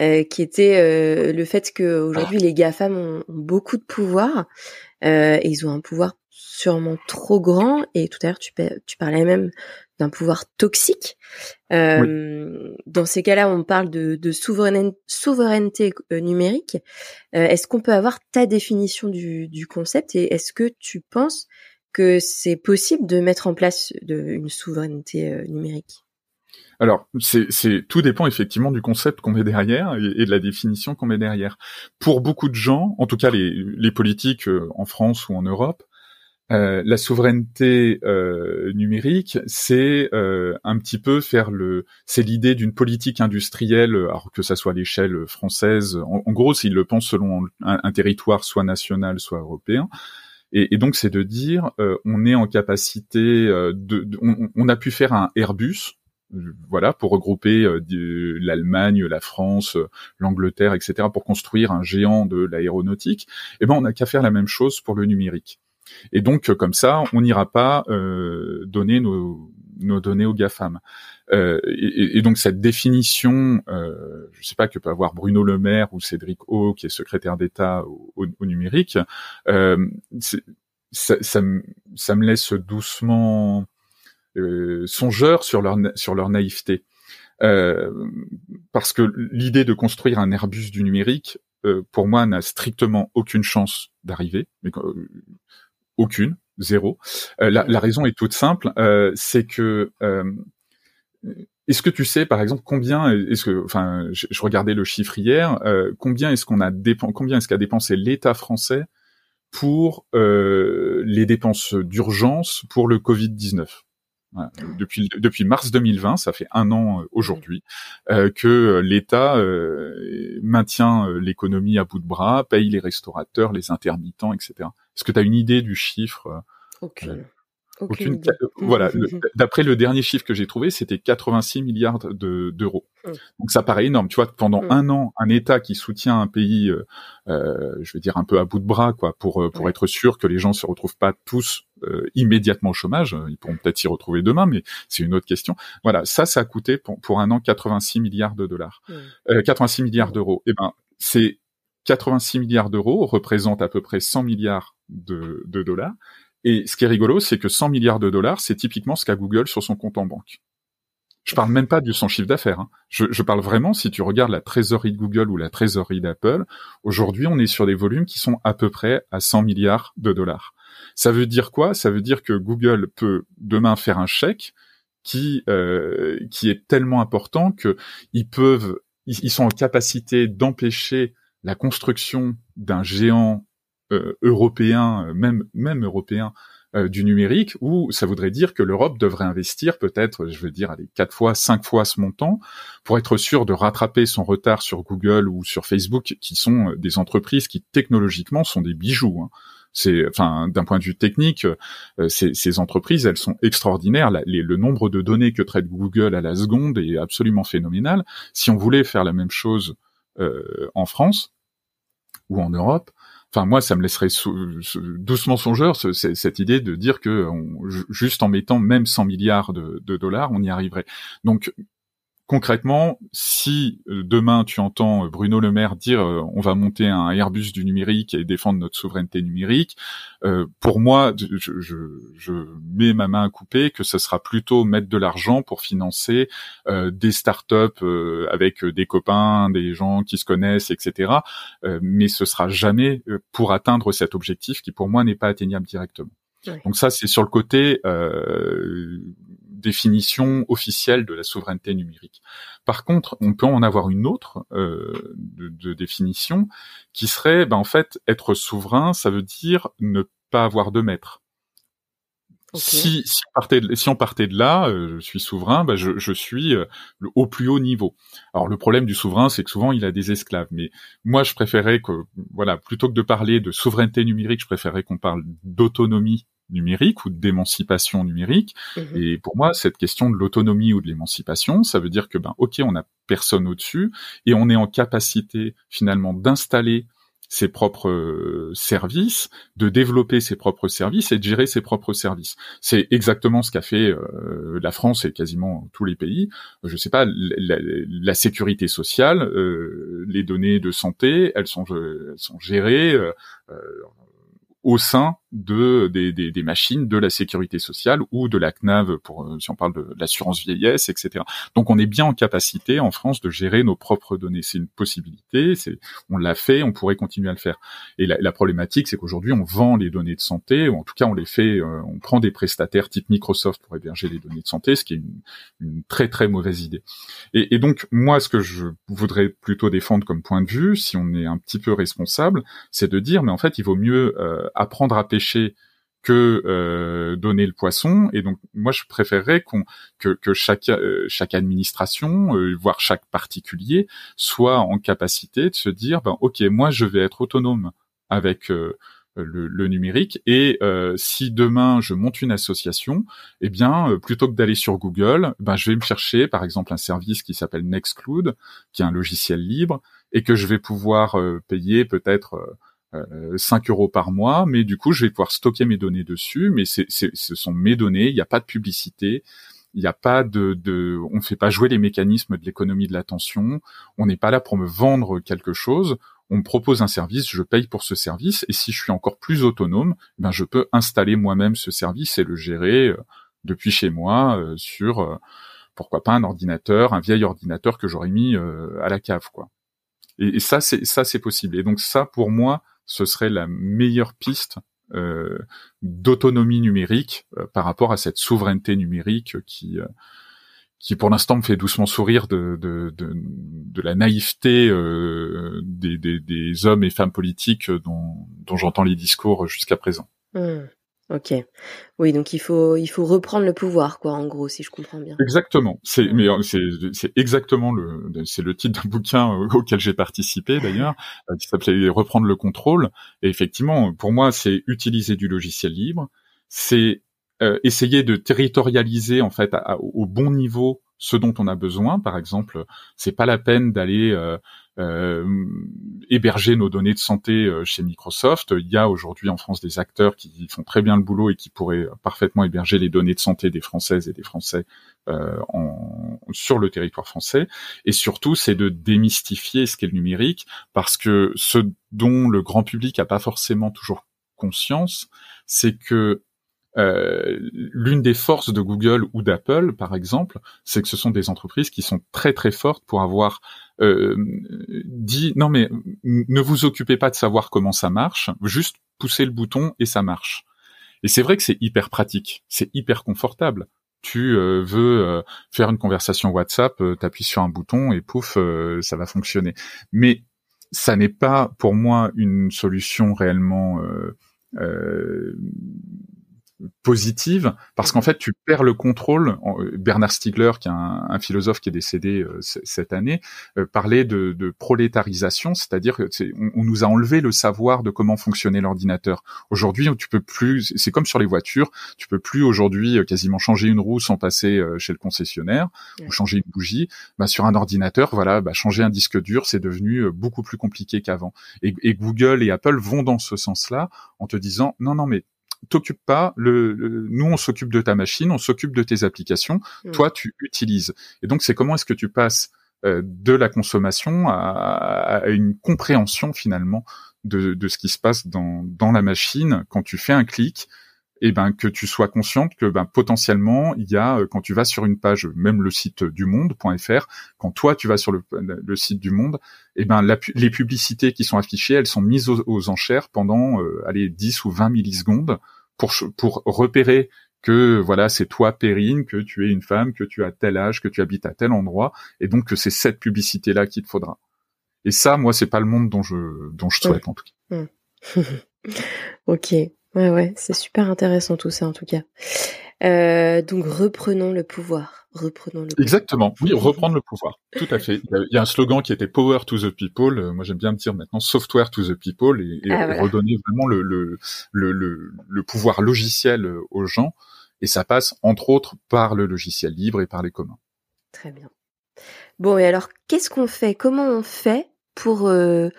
euh, qui était le fait qu'aujourd'hui, les GAFAM ont, ont, beaucoup de pouvoir, et ils ont un pouvoir sûrement trop grand. Et tout à l'heure, tu, tu parlais même d'un pouvoir toxique. Euh, Dans ces cas-là, on parle de, de souveraineté, euh, numérique. Euh, est-ce qu'on peut avoir ta définition du, du concept et est-ce que tu penses que c'est possible de mettre en place de, une souveraineté euh, numérique? Alors, c'est, tout dépend effectivement du concept qu'on met derrière et, de la définition qu'on met derrière. Pour beaucoup de gens, en tout cas les, les politiques en France ou en Europe, euh, la souveraineté euh, numérique, c'est euh, un petit peu faire le, c'est l'idée d'une politique industrielle, que ça soit à l'échelle française. En, gros, s'il le pense selon un, territoire soit national, soit européen. Et, donc, c'est de dire, on est en capacité on, a pu faire un Airbus, voilà, pour regrouper l'Allemagne, la France, l'Angleterre, etc., pour construire un géant de l'aéronautique. Et eh ben, on n'a qu'à faire la même chose pour le numérique. Et donc, comme ça, on n'ira pas euh, donner nos, nos, données aux GAFAM. Euh, et, donc cette définition, euh, je ne sais pas que peut avoir Bruno Le Maire ou Cédric O, qui est secrétaire d'État au, au, numérique, euh, ça, ça, ça, me laisse doucement euh, songeur sur leur sur leur naïveté. Euh, parce que l'idée de construire un Airbus du numérique, euh, pour moi, n'a strictement aucune chance d'arriver. Aucune, zéro. Euh, la, raison est toute simple, euh, c'est que euh, est-ce que tu sais, par exemple, combien est-ce que, enfin, je, regardais le chiffre hier, combien est-ce qu'on a dépensé, combien est-ce qu'a dépensé l'État français pour les dépenses d'urgence pour le Covid 19 depuis, depuis mars 2020, ça fait un an aujourd'hui, que l'État maintient l'économie à bout de bras, paye les restaurateurs, les intermittents, etc. Est-ce que tu as une idée du chiffre Aucune. aucune. voilà. D'après le dernier chiffre que j'ai trouvé, c'était 86 milliards d'euros. Hum. Donc ça paraît énorme. Tu vois, pendant hum. un an, un État qui soutient un pays, euh, euh, je vais dire un peu à bout de bras, quoi, pour euh, pour être sûr que les gens se retrouvent pas tous immédiatement au chômage. Ils pourront peut-être s'y retrouver demain, mais c'est une autre question. Voilà, ça, ça a coûté pour, pour un an 86 milliards de dollars, 86 milliards d'euros. Eh ben, c'est 86 milliards d'euros représentent à peu près 100 milliards de, de dollars. Et ce qui est rigolo, c'est que 100 milliards de dollars, c'est typiquement ce qu'a Google sur son compte en banque. Je parle même pas du son chiffre d'affaires. Hein. Je, parle vraiment, si tu regardes la trésorerie de Google ou la trésorerie d'Apple, aujourd'hui, on est sur des volumes qui sont à peu près à 100 milliards de dollars. Ça veut dire quoi? Ça veut dire que Google peut demain faire un chèque qui euh, qui est tellement important que ils peuvent, ils sont en capacité d'empêcher la construction d'un géant européen, euh, même même européen euh, du numérique, où ça voudrait dire que l'Europe devrait investir peut-être, je veux dire, allez, quatre fois, cinq fois ce montant pour être sûr de rattraper son retard sur Google ou sur Facebook, qui sont des entreprises qui technologiquement sont des bijoux. Hein. C'est, enfin, d'un point de vue technique, ces, ces, entreprises, elles sont extraordinaires. le nombre de données que traite Google à la seconde est absolument phénoménal. Si on voulait faire la même chose euh, en France ou en Europe, Enfin, moi, ça me laisserait doucement songeur cette idée de dire que juste en mettant même 100 milliards de, de dollars, on y arriverait. Donc, concrètement, si euh, demain tu entends euh, Bruno Le Maire dire euh, on va monter un Airbus du numérique et défendre notre souveraineté numérique, pour moi, je, je, je, mets ma main à couper que ce sera plutôt mettre de l'argent pour financer des startups avec des copains, des gens qui se connaissent, etc. mais ce sera jamais pour atteindre cet objectif qui pour moi n'est pas atteignable directement. Donc ça, c'est sur le côté euh, définition officielle de la souveraineté numérique. Par contre, on peut en avoir une autre euh, de, définition qui serait, ben, en fait, être souverain, ça veut dire ne pas avoir de maître. Si, si, on partait de, si on partait de là, euh, je suis souverain, ben je, je, suis euh, au plus haut niveau. Alors le problème du souverain, c'est que souvent il a des esclaves. Mais moi, je préférais que, voilà, plutôt que de parler de souveraineté numérique, je préférais qu'on parle d'autonomie numérique ou d'émancipation numérique. Mhm. Et pour moi, cette question de l'autonomie ou de l'émancipation, ça veut dire que ben ok, on n'a personne au-dessus et on est en capacité finalement d'installer ses propres euh, services, de développer ses propres services et de gérer ses propres services. C'est exactement ce qu'a fait euh, la France et quasiment tous les pays. Je sais pas, la, sécurité sociale, euh, les données de santé, elles sont, elles sont gérées au sein de des, des, des, machines de la sécurité sociale ou de la CNAV pour euh, si on parle de l'assurance vieillesse, etc. Donc on est bien en capacité en France de gérer nos propres données. C'est une possibilité. C'est on l'a fait, on pourrait continuer à le faire. Et la, la problématique, c'est qu'aujourd'hui on vend les données de santé, ou en tout cas on les fait, euh, on prend des prestataires type Microsoft pour héberger les données de santé, ce qui est une, une très très mauvaise idée. Et, et donc moi, ce que je voudrais plutôt défendre comme point de vue, si on est un petit peu responsable, c'est de dire mais en fait il vaut mieux euh, apprendre à pêcher que euh, donner le poisson. Et donc, moi, je préférerais qu'on que, que chaque euh, chaque administration, euh, voire chaque particulier, soit en capacité de se dire, ben, ok, moi, je vais être autonome avec le, le, numérique. Et si demain je monte une association, eh bien, plutôt que d'aller sur Google, ben, je vais me chercher, par exemple, un service qui s'appelle Nextcloud, qui est un logiciel libre, et que je vais pouvoir payer peut-être 5 euh, euros par mois, mais du coup, je vais pouvoir stocker mes données dessus, mais ce sont mes données, il n'y a pas de publicité, il n'y a pas de, on ne fait pas jouer les mécanismes de l'économie de l'attention, on n'est pas là pour me vendre quelque chose, on me propose un service, je paye pour ce service, et si je suis encore plus autonome, ben je peux installer moi-même ce service et le gérer euh, depuis chez moi euh, sur, pourquoi pas un ordinateur, un vieil ordinateur que j'aurais mis à la cave, quoi. Et ça, c'est ça, c'est possible. Et donc ça, pour moi, ce serait la meilleure piste euh, d'autonomie numérique euh, par rapport à cette souveraineté numérique qui euh, qui pour l'instant me fait doucement sourire de, la naïveté des, hommes et femmes politiques dont, j'entends les discours jusqu'à présent. Mmh. Ok. Oui, donc il faut il faut reprendre le pouvoir, quoi, en gros, si je comprends bien. Exactement. C'est mais euh, c'est c'est exactement le c'est le titre d'un bouquin euh, auquel j'ai participé d'ailleurs, euh, qui s'appelait Reprendre le contrôle. Et effectivement, pour moi, c'est utiliser du logiciel libre, c'est essayer de territorialiser en fait au bon niveau ce dont on a besoin. Par exemple, c'est pas la peine d'aller euh, euh, héberger nos données de santé euh, chez Microsoft. Il y a aujourd'hui en France des acteurs qui font très bien le boulot et qui pourraient parfaitement héberger les données de santé des Françaises et des Français en, sur le territoire français. Et surtout, c'est de démystifier ce qu'est le numérique, parce que ce dont le grand public n'a pas forcément toujours conscience, c'est que euh, l'une des forces de Google ou d'Apple, par exemple, c'est que ce sont des entreprises qui sont très très fortes pour avoir euh, dit non mais ne vous occupez pas de savoir comment ça marche, juste poussez le bouton et ça marche. Et c'est vrai que c'est hyper pratique, c'est hyper confortable. Tu euh, veux faire une conversation WhatsApp, t'appuies sur un bouton et pouf, ça va fonctionner. Mais ça n'est pas pour moi une solution réellement euh, positive parce qu'en fait tu perds le contrôle. Bernard Stiegler, qui est un, philosophe qui est décédé euh, cette année, euh, parlait de, de prolétarisation, c'est-à-dire que on, on, nous a enlevé le savoir de comment fonctionnait l'ordinateur. Aujourd'hui, tu peux plus. C'est comme sur les voitures, tu peux plus aujourd'hui euh, quasiment changer une roue sans passer chez le concessionnaire ou changer une bougie. Bah, sur un ordinateur, voilà, bah, changer un disque dur, c'est devenu beaucoup plus compliqué qu'avant. Et, et Google et Apple vont dans ce sens-là en te disant non, non, mais t'occupe pas. Le, nous, on s'occupe de ta machine, on s'occupe de tes applications. Mm. Toi, tu utilises. Et donc, c'est comment est-ce que tu passes euh, de la consommation à, à, une compréhension finalement de, de, ce qui se passe dans, dans la machine? Quand tu fais un clic et ben que tu sois consciente que ben potentiellement il y a euh, quand tu vas sur une page même le site du monde.fr quand toi tu vas sur le, le site du monde et ben les publicités qui sont affichées elles sont mises aux, enchères pendant euh, allez 10 ou 20 millisecondes pour pour repérer que voilà c'est toi Perrine que tu es une femme que tu as tel âge que tu habites à tel endroit et donc que c'est cette publicité là qu'il te faudra et ça moi c'est pas le monde dont je dont je souhaite en tout cas mmh. ok Ouais, ouais, c'est super intéressant tout ça en tout cas. Euh, donc reprenons le pouvoir. Reprenons le Exactement. Oui, reprendre le pouvoir. Tout à fait. Il y a un slogan qui était Power to the people. Euh, moi, j'aime bien me dire maintenant Software to the people et, ah, redonner vraiment le, le, le, le, pouvoir logiciel euh, aux gens. Et ça passe entre autres par le logiciel libre et par les communs. Très bien. Bon, et alors, qu'est-ce qu'on fait? Comment on fait pour euh,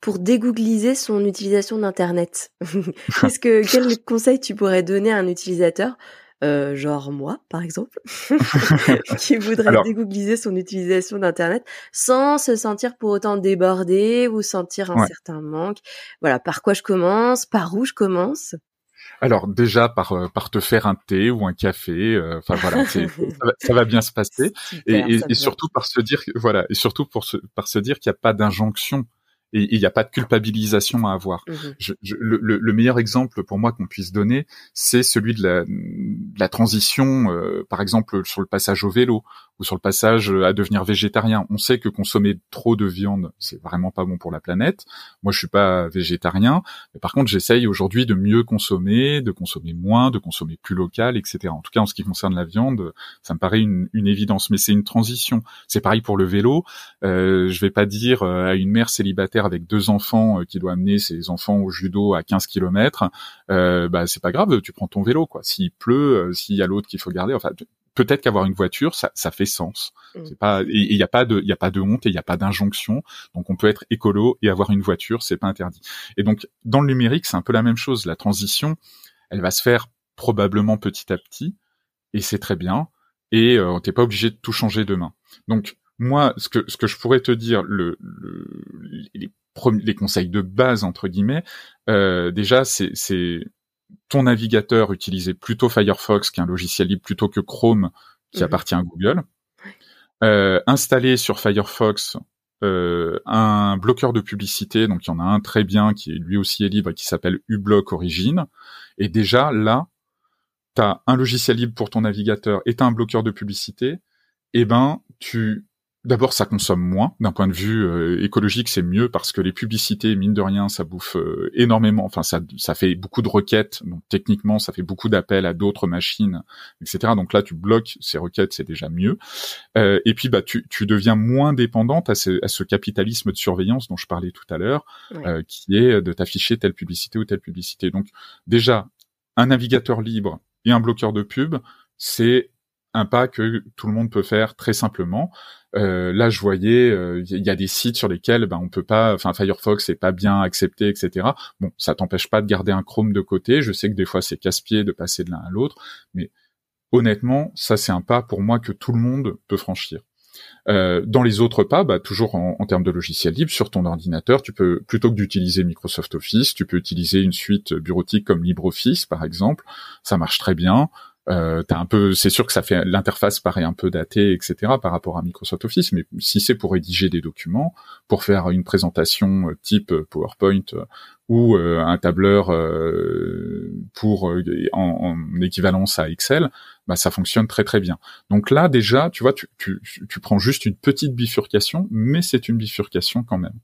pour dégoogliser son utilisation d'internet? Qu'est-ce que quel conseil tu pourrais donner à un utilisateur euh, genre moi par exemple qui voudrait dégoogliser son utilisation d'internet sans se sentir pour autant débordé ou sentir un certain manque. Voilà, par quoi je commence, par où je commence. Alors déjà par euh, par te faire un thé ou un café, euh, enfin voilà, ça va, ça, va, bien se passer. Et, et, surtout par se dire voilà et surtout pour se par se dire qu'il n'y a pas d'injonction et il n'y a pas de culpabilisation à avoir. Mmh le, le, meilleur exemple pour moi qu'on puisse donner, c'est celui de la, de la transition, euh, par exemple sur le passage au vélo ou sur le passage à devenir végétarien. On sait que consommer trop de viande, c'est vraiment pas bon pour la planète. Moi, je suis pas végétarien, mais par contre, j'essaye aujourd'hui de mieux consommer, de consommer moins, de consommer plus local, etc. En tout cas, en ce qui concerne la viande, ça me paraît une, une évidence, mais c'est une transition. C'est pareil pour le vélo. Euh, je vais pas dire euh, à une mère célibataire avec deux enfants euh, qui doit amener ses enfants au judo à 15 km, euh, bah c'est pas grave, tu prends ton vélo quoi. S'il pleut, euh, s'il y a l'autre qu'il faut garder, enfin peut-être qu'avoir une voiture, ça, ça fait sens. Mm. C'est pas, il n'y a pas de, il y a pas de honte et il n'y a pas d'injonction. Donc on peut être écolo et avoir une voiture, c'est pas interdit. Et donc dans le numérique, c'est un peu la même chose. La transition, elle va se faire probablement petit à petit et c'est très bien. Et euh, t'es pas obligé de tout changer demain. Donc moi, ce que ce que je pourrais te dire, le, les, les conseils de base entre guillemets, euh, déjà c'est ton navigateur utilisait plutôt Firefox, qui est un logiciel libre, plutôt que Chrome, qui mhm. appartient à Google. Euh, installer sur Firefox euh, un bloqueur de publicité, donc il y en a un très bien qui lui aussi est libre et qui s'appelle uBlock Origin. Et déjà là, tu as un logiciel libre pour ton navigateur et tu un bloqueur de publicité. Et eh ben tu D'abord, ça consomme moins. D'un point de vue euh, écologique, c'est mieux parce que les publicités, mine de rien, ça bouffe euh, énormément. Enfin, ça, ça fait beaucoup de requêtes. Donc, techniquement, ça fait beaucoup d'appels à d'autres machines, etc. Donc là, tu bloques ces requêtes, c'est déjà mieux. Euh, et puis, bah, tu, tu deviens moins dépendante à ce, à ce capitalisme de surveillance dont je parlais tout à l'heure, qui est de t'afficher telle publicité ou telle publicité. Donc, déjà, un navigateur libre et un bloqueur de pub, c'est un pas que tout le monde peut faire très simplement. Euh, là, je voyais, il euh, y a des sites sur lesquels ben on peut pas, enfin Firefox est pas bien accepté, etc. Bon, ça t'empêche pas de garder un Chrome de côté. Je sais que des fois c'est casse-pied de passer de l'un à l'autre, mais honnêtement, ça c'est un pas pour moi que tout le monde peut franchir. Euh, dans les autres pas, bah, toujours en, en, termes de logiciel libre, sur ton ordinateur, tu peux plutôt que d'utiliser Microsoft Office, tu peux utiliser une suite bureautique comme LibreOffice par exemple. Ça marche très bien. Euh, t'as un peu, c'est sûr que ça fait l'interface paraît un peu datée, etc. par rapport à Microsoft Office, mais si c'est pour rédiger des documents, pour faire une présentation euh, type euh, PowerPoint euh, ou un tableur pour en, en, équivalence à Excel, bah ça fonctionne très très bien. Donc là déjà, tu vois, tu prends juste une petite bifurcation, mais c'est une bifurcation quand même.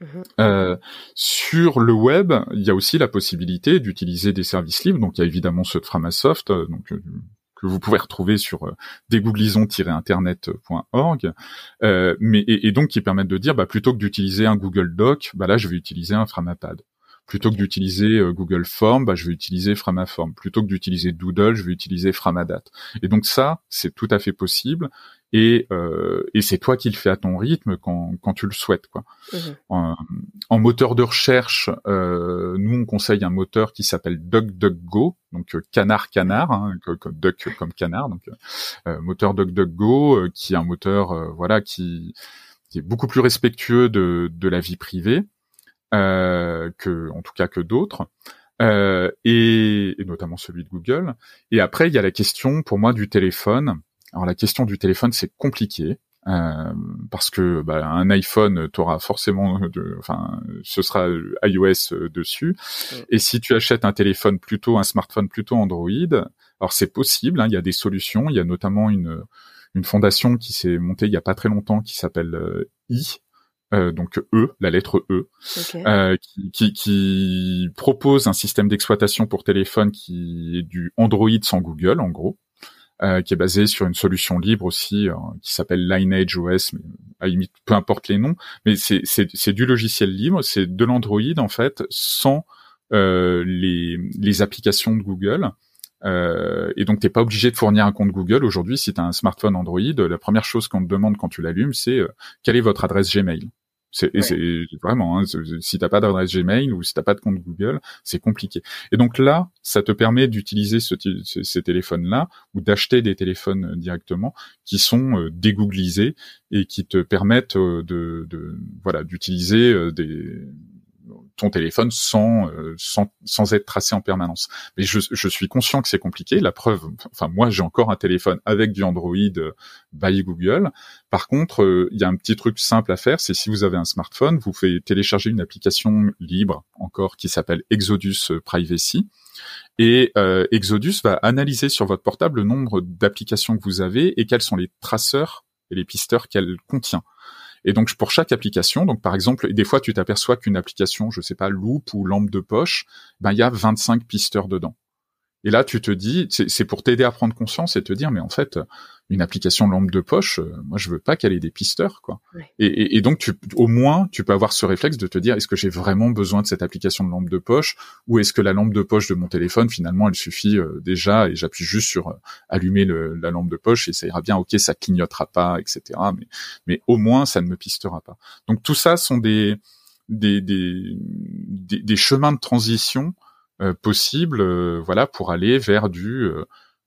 Mhm. Euh, sur le web, il y a aussi la possibilité d'utiliser des services libres. Donc, il y a évidemment ceux de Framasoft, euh, donc euh, que vous pouvez retrouver sur euh, internetorg mais et, donc qui permettent de dire, bah, plutôt que d'utiliser un Google Doc, bah là, je vais utiliser un Framapad. Plutôt que d'utiliser Google Form, bah, je vais utiliser Framaform. Plutôt que d'utiliser Doodle, je vais utiliser Framadat. Et donc ça, c'est tout à fait possible et, euh, et c'est toi qui le fais à ton rythme quand, quand tu le souhaites quoi. Mhm. En, moteur de recherche, euh, nous on conseille un moteur qui s'appelle DuckDuckGo, donc euh, canard canard, hein, comme duck comme canard, donc euh, moteur DuckDuckGo euh, qui est un moteur euh, voilà qui, qui est beaucoup plus respectueux de, de la vie privée que en tout cas que d'autres. Euh, et, et, notamment celui de Google. Et après, il y a la question pour moi du téléphone. Alors la question du téléphone, c'est compliqué. Euh, parce que bah, un iPhone, tu auras forcément, de, enfin, ce sera iOS euh, dessus. Et si tu achètes un téléphone plutôt, un smartphone plutôt Android, alors c'est possible. Hein, il y a des solutions. Il y a notamment une une fondation qui s'est montée il y a pas très longtemps qui s'appelle euh, i. Euh, donc E, la lettre E, euh, qui, qui, qui, propose un système d'exploitation pour téléphone qui est du Android sans Google, en gros. Euh, qui est basé sur une solution libre aussi, euh, qui s'appelle Lineage OS, mais à limite, peu importe les noms, mais c'est, du logiciel libre, c'est de l'Android en fait, sans euh, les, les applications de Google. Euh, et donc, t'es pas obligé de fournir un compte Google. Aujourd'hui, si tu as un smartphone Android, la première chose qu'on te demande quand tu l'allumes, c'est quelle est votre adresse Gmail? C'est vraiment, hein, si t'as pas d'adresse Gmail ou si t'as pas de compte Google, c'est compliqué. Et donc là, ça te permet d'utiliser ce, ces téléphones-là ou d'acheter des téléphones euh, directement qui sont euh, dégooglisés et qui te permettent euh, de, de voilà d'utiliser euh, des ton téléphone sans, euh, sans, sans être tracé en permanence. Mais je, je suis conscient que c'est compliqué. La preuve, enfin moi j'ai encore un téléphone avec du Android euh, by Google. Par contre, euh, il y a un petit truc simple à faire, c'est si vous avez un smartphone, vous faites télécharger une application libre encore qui s'appelle Exodus Privacy. Et Exodus va analyser sur votre portable le nombre d'applications que vous avez et quels sont les traceurs et les pisteurs qu'elle contient. Et donc pour chaque application, donc par exemple, des fois tu t'aperçois qu'une application, je sais pas, loupe ou lampe de poche, ben il y a 25 pisteurs dedans. Et là, tu te dis, c'est pour t'aider à prendre conscience et te dire, mais en fait, une application lampe de poche, euh, moi, je veux pas qu'elle ait des pisteurs, quoi. Et, et, donc, tu, au moins, tu peux avoir ce réflexe de te dire, est-ce que j'ai vraiment besoin de cette application de lampe de poche, ou est-ce que la lampe de poche de mon téléphone, finalement, elle suffit euh, déjà, et j'appuie juste sur euh, allumer le, la lampe de poche et ça ira bien. Ok, ça clignotera pas, etc. Mais, mais au moins, ça ne me pistera pas. Donc, tout ça sont des des, des, des, des chemins de transition possible, euh, voilà, pour aller vers du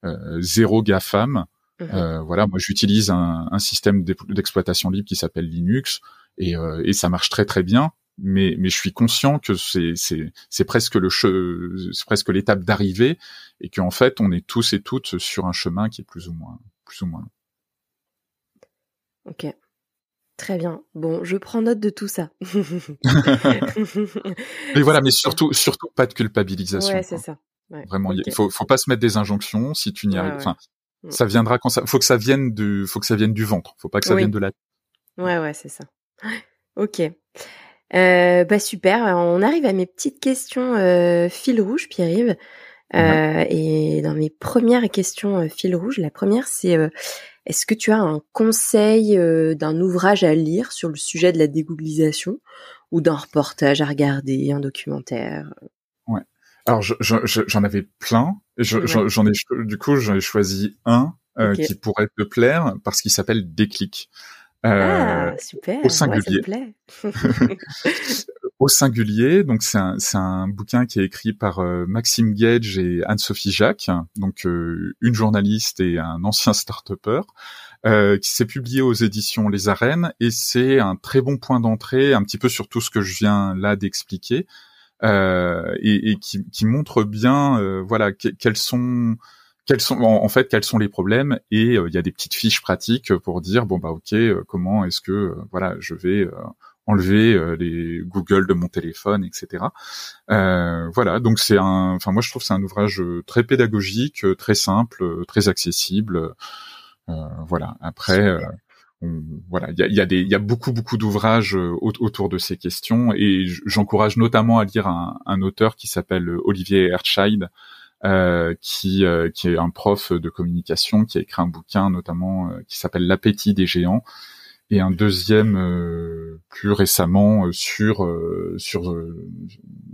euh, zéro GAFAM. Mmh voilà, moi j'utilise un, un, système d'exploitation libre qui s'appelle Linux et, et, ça marche très très bien. Mais, mais je suis conscient que c'est c'est presque le c'est presque l'étape d'arrivée et qu'en fait on est tous et toutes sur un chemin qui est plus ou moins plus ou moins long. Ok. Très bien. Bon, je prends note de tout ça. mais voilà, mais surtout, surtout pas de culpabilisation. Ouais, c'est ça. Vraiment, il faut, faut pas se mettre des injonctions si tu n'y arrives. Enfin, mm. ça viendra quand ça. Faut que ça vienne du, faut que ça vienne du ventre. Faut pas que ça vienne de la. Ouais, ouais, c'est ça. Ok. Euh, bah super. On arrive à mes petites questions euh, fil rouge, Pierre-Yves. Euh, et dans mes premières questions fil rouge, la première c'est est-ce que tu as un conseil euh, d'un ouvrage à lire sur le sujet de la dégooglisation ou d'un reportage à regarder, un documentaire? Ouais. Alors j'en avais plein. J'en ai du coup j'en ai choisi un euh, qui pourrait te plaire parce qu'il s'appelle Déclic. Euh, ah super. Au singulier. au singulier. Donc c'est un, un bouquin qui est écrit par euh, Maxime Gage et Anne-Sophie Jacques, donc euh, une journaliste et un ancien start-upper. Euh, qui s'est publié aux éditions Les Arènes et c'est un très bon point d'entrée, un petit peu sur tout ce que je viens là d'expliquer, euh, et, et qui, qui, montre bien, voilà, quels sont quels sont en, fait quels sont les problèmes et il y a des petites fiches pratiques pour dire bon bah ok comment est-ce que voilà je vais enlever les Google de mon téléphone, etc. Euh, voilà, donc c'est un, enfin moi je trouve c'est un ouvrage très pédagogique, très simple, très accessible. Euh, voilà. Après, euh, voilà, il y a, y, a des, y a beaucoup beaucoup d'ouvrages euh, autour de ces questions et j'encourage notamment à lire un, un auteur qui s'appelle Olivier Herscheid, euh, qui qui est un prof de communication, qui a écrit un bouquin notamment qui s'appelle L'appétit des géants et un deuxième plus récemment sur sur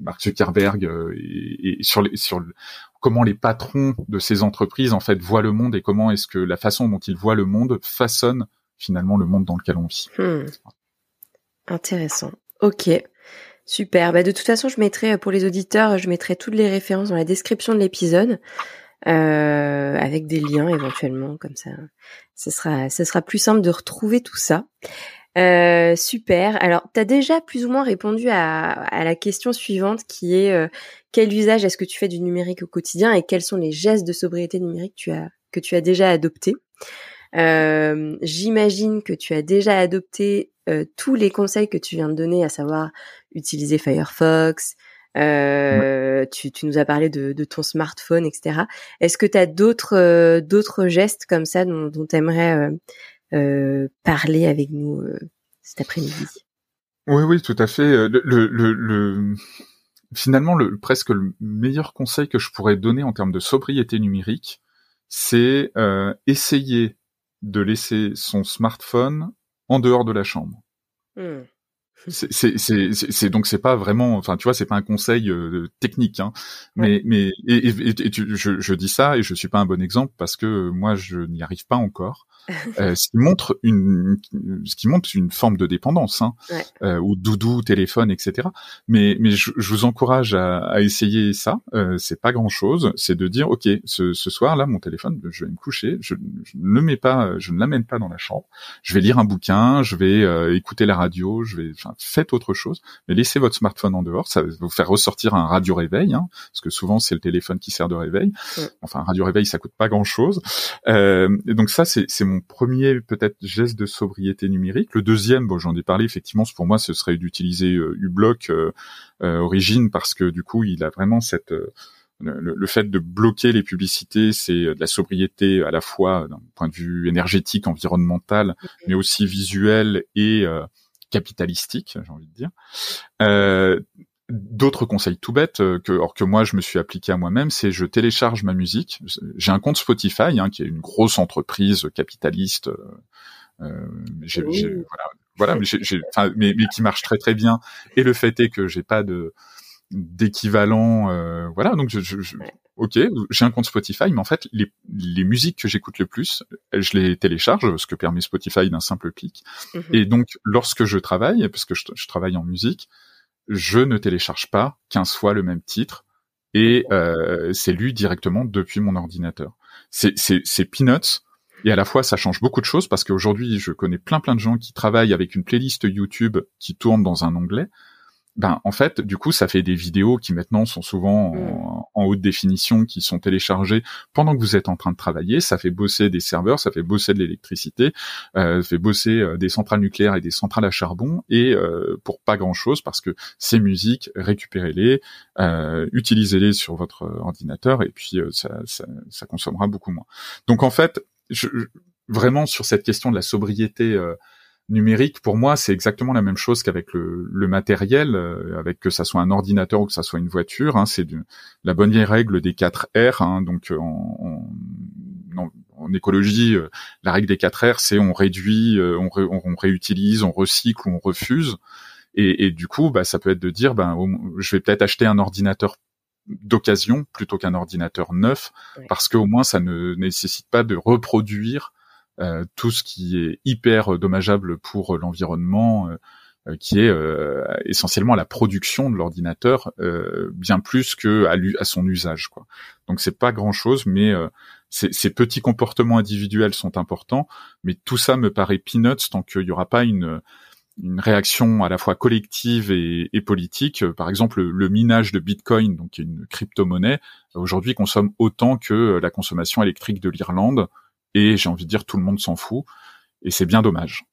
Mark Zuckerberg et, et, sur les sur comment les patrons de ces entreprises en fait voient le monde et comment est-ce que la façon dont ils voient le monde façonne finalement le monde dans lequel on vit. Hmm. Intéressant. Ok. Super. Bah, de toute façon, je mettrai pour les auditeurs, je mettrai toutes les références dans la description de l'épisode, euh, avec des liens éventuellement, comme ça, ce sera, ce sera plus simple de retrouver tout ça. Euh, super. Alors, tu as déjà plus ou moins répondu à, à la question suivante qui est euh, quel usage est-ce que tu fais du numérique au quotidien et quels sont les gestes de sobriété numérique tu as, que tu as déjà adoptés? Euh, J'imagine que tu as déjà adopté euh, tous les conseils que tu viens de donner, à savoir utiliser Firefox. Euh, tu, tu, nous as parlé de, de ton smartphone, etc. Est-ce que tu as d'autres d'autres gestes comme ça dont tu aimerais euh, parler avec nous euh, cet après-midi? Oui, oui, tout à fait. Euh, le, le, le, finalement, le, presque le meilleur conseil que je pourrais donner en termes de sobriété numérique, c'est euh, essayer de laisser son smartphone en dehors de la chambre. Hmm. C'est donc c'est pas vraiment, enfin tu vois, c'est pas un conseil technique, hein, mais mais et, et, je, je, dis ça et je suis pas un bon exemple parce que moi je n'y arrive pas encore. Euh, ce qui montre une, ce qui montre une forme de dépendance, hein, euh, ou doudou, téléphone, etc. Mais, mais je, je vous encourage à, à essayer ça. Euh, c'est pas grand chose. C'est de dire, ok, ce, ce soir là, mon téléphone, je vais me coucher. Je, ne le mets pas, je ne l'amène pas dans la chambre. Je vais lire un bouquin, je vais euh, écouter la radio, je vais, enfin, faites autre chose. Mais laissez votre smartphone en dehors. Ça va vous faire ressortir un radio réveil, hein, parce que souvent c'est le téléphone qui sert de réveil. Enfin, un radio réveil, ça coûte pas grand chose. Euh, et donc ça, c'est mon premier peut-être geste de sobriété numérique. Le deuxième, bon, j'en ai parlé effectivement, pour moi, ce serait d'utiliser euh, uBlock euh, euh, Origin parce que du coup, il a vraiment cette le, fait de bloquer les publicités, c'est de la sobriété à la fois d'un point de vue énergétique, environnemental, mais aussi visuel et capitalistique, j'ai envie de dire. Euh, D'autres conseils tout bêtes euh, que, or que moi je me suis appliqué à moi-même, c'est je télécharge ma musique. J'ai un compte Spotify, hein, qui est une grosse entreprise capitaliste. Euh, euh voilà, voilà, mais, mais, qui marche très très bien. Et le fait est que j'ai pas de d'équivalent. Euh, voilà, donc je, je, ok, j'ai un compte Spotify, mais en fait les, les musiques que j'écoute le plus, je les télécharge, ce que permet Spotify d'un simple clic. Mhm. Et donc lorsque je travaille, parce que je, je travaille en musique je ne télécharge pas 15 fois le même titre et euh, c'est lu directement depuis mon ordinateur. C'est peanuts et à la fois ça change beaucoup de choses parce qu'aujourd'hui je connais plein plein de gens qui travaillent avec une playlist YouTube qui tourne dans un onglet ben en fait du coup ça fait des vidéos qui maintenant sont souvent en, mm. haute définition qui sont téléchargées pendant que vous êtes en train de travailler. Ça fait bosser des serveurs ça fait bosser de l'électricité euh, ça fait bosser euh, des centrales nucléaires et des centrales à charbon. Et euh, pour pas grand chose parce que ces musiques récupérez-les euh, utilisez-les sur votre ordinateur et puis euh, ça, ça, ça, consommera beaucoup moins. Donc en fait je, vraiment sur cette question de la sobriété numérique, pour moi, c'est exactement la même chose qu'avec le, le, matériel, euh, avec que ça soit un ordinateur ou que ça soit une voiture. Hein, c'est la bonne vieille règle des 4 R. Hein, donc euh, en, en, en, écologie, euh, la règle des 4 R, c'est on réduit, on, on, réutilise, on recycle ou on refuse. Et, et du coup, bah, ça peut être de dire, ben, je vais peut-être acheter un ordinateur d'occasion plutôt qu'un ordinateur neuf, parce qu'au moins ça ne nécessite pas de reproduire tout ce qui est hyper dommageable pour l'environnement, euh, qui est essentiellement la production de l'ordinateur, bien plus que à, à, son usage. Quoi. Donc c'est pas grand chose, mais ces, petits comportements individuels sont importants, mais tout ça me paraît peanuts tant qu'il n'y aura pas une une réaction à la fois collective et, politique. Par exemple, le, minage de Bitcoin, donc une crypto-monnaie, aujourd'hui consomme autant que la consommation électrique de l'Irlande, et j'ai envie de dire tout le monde s'en fout, et c'est bien dommage.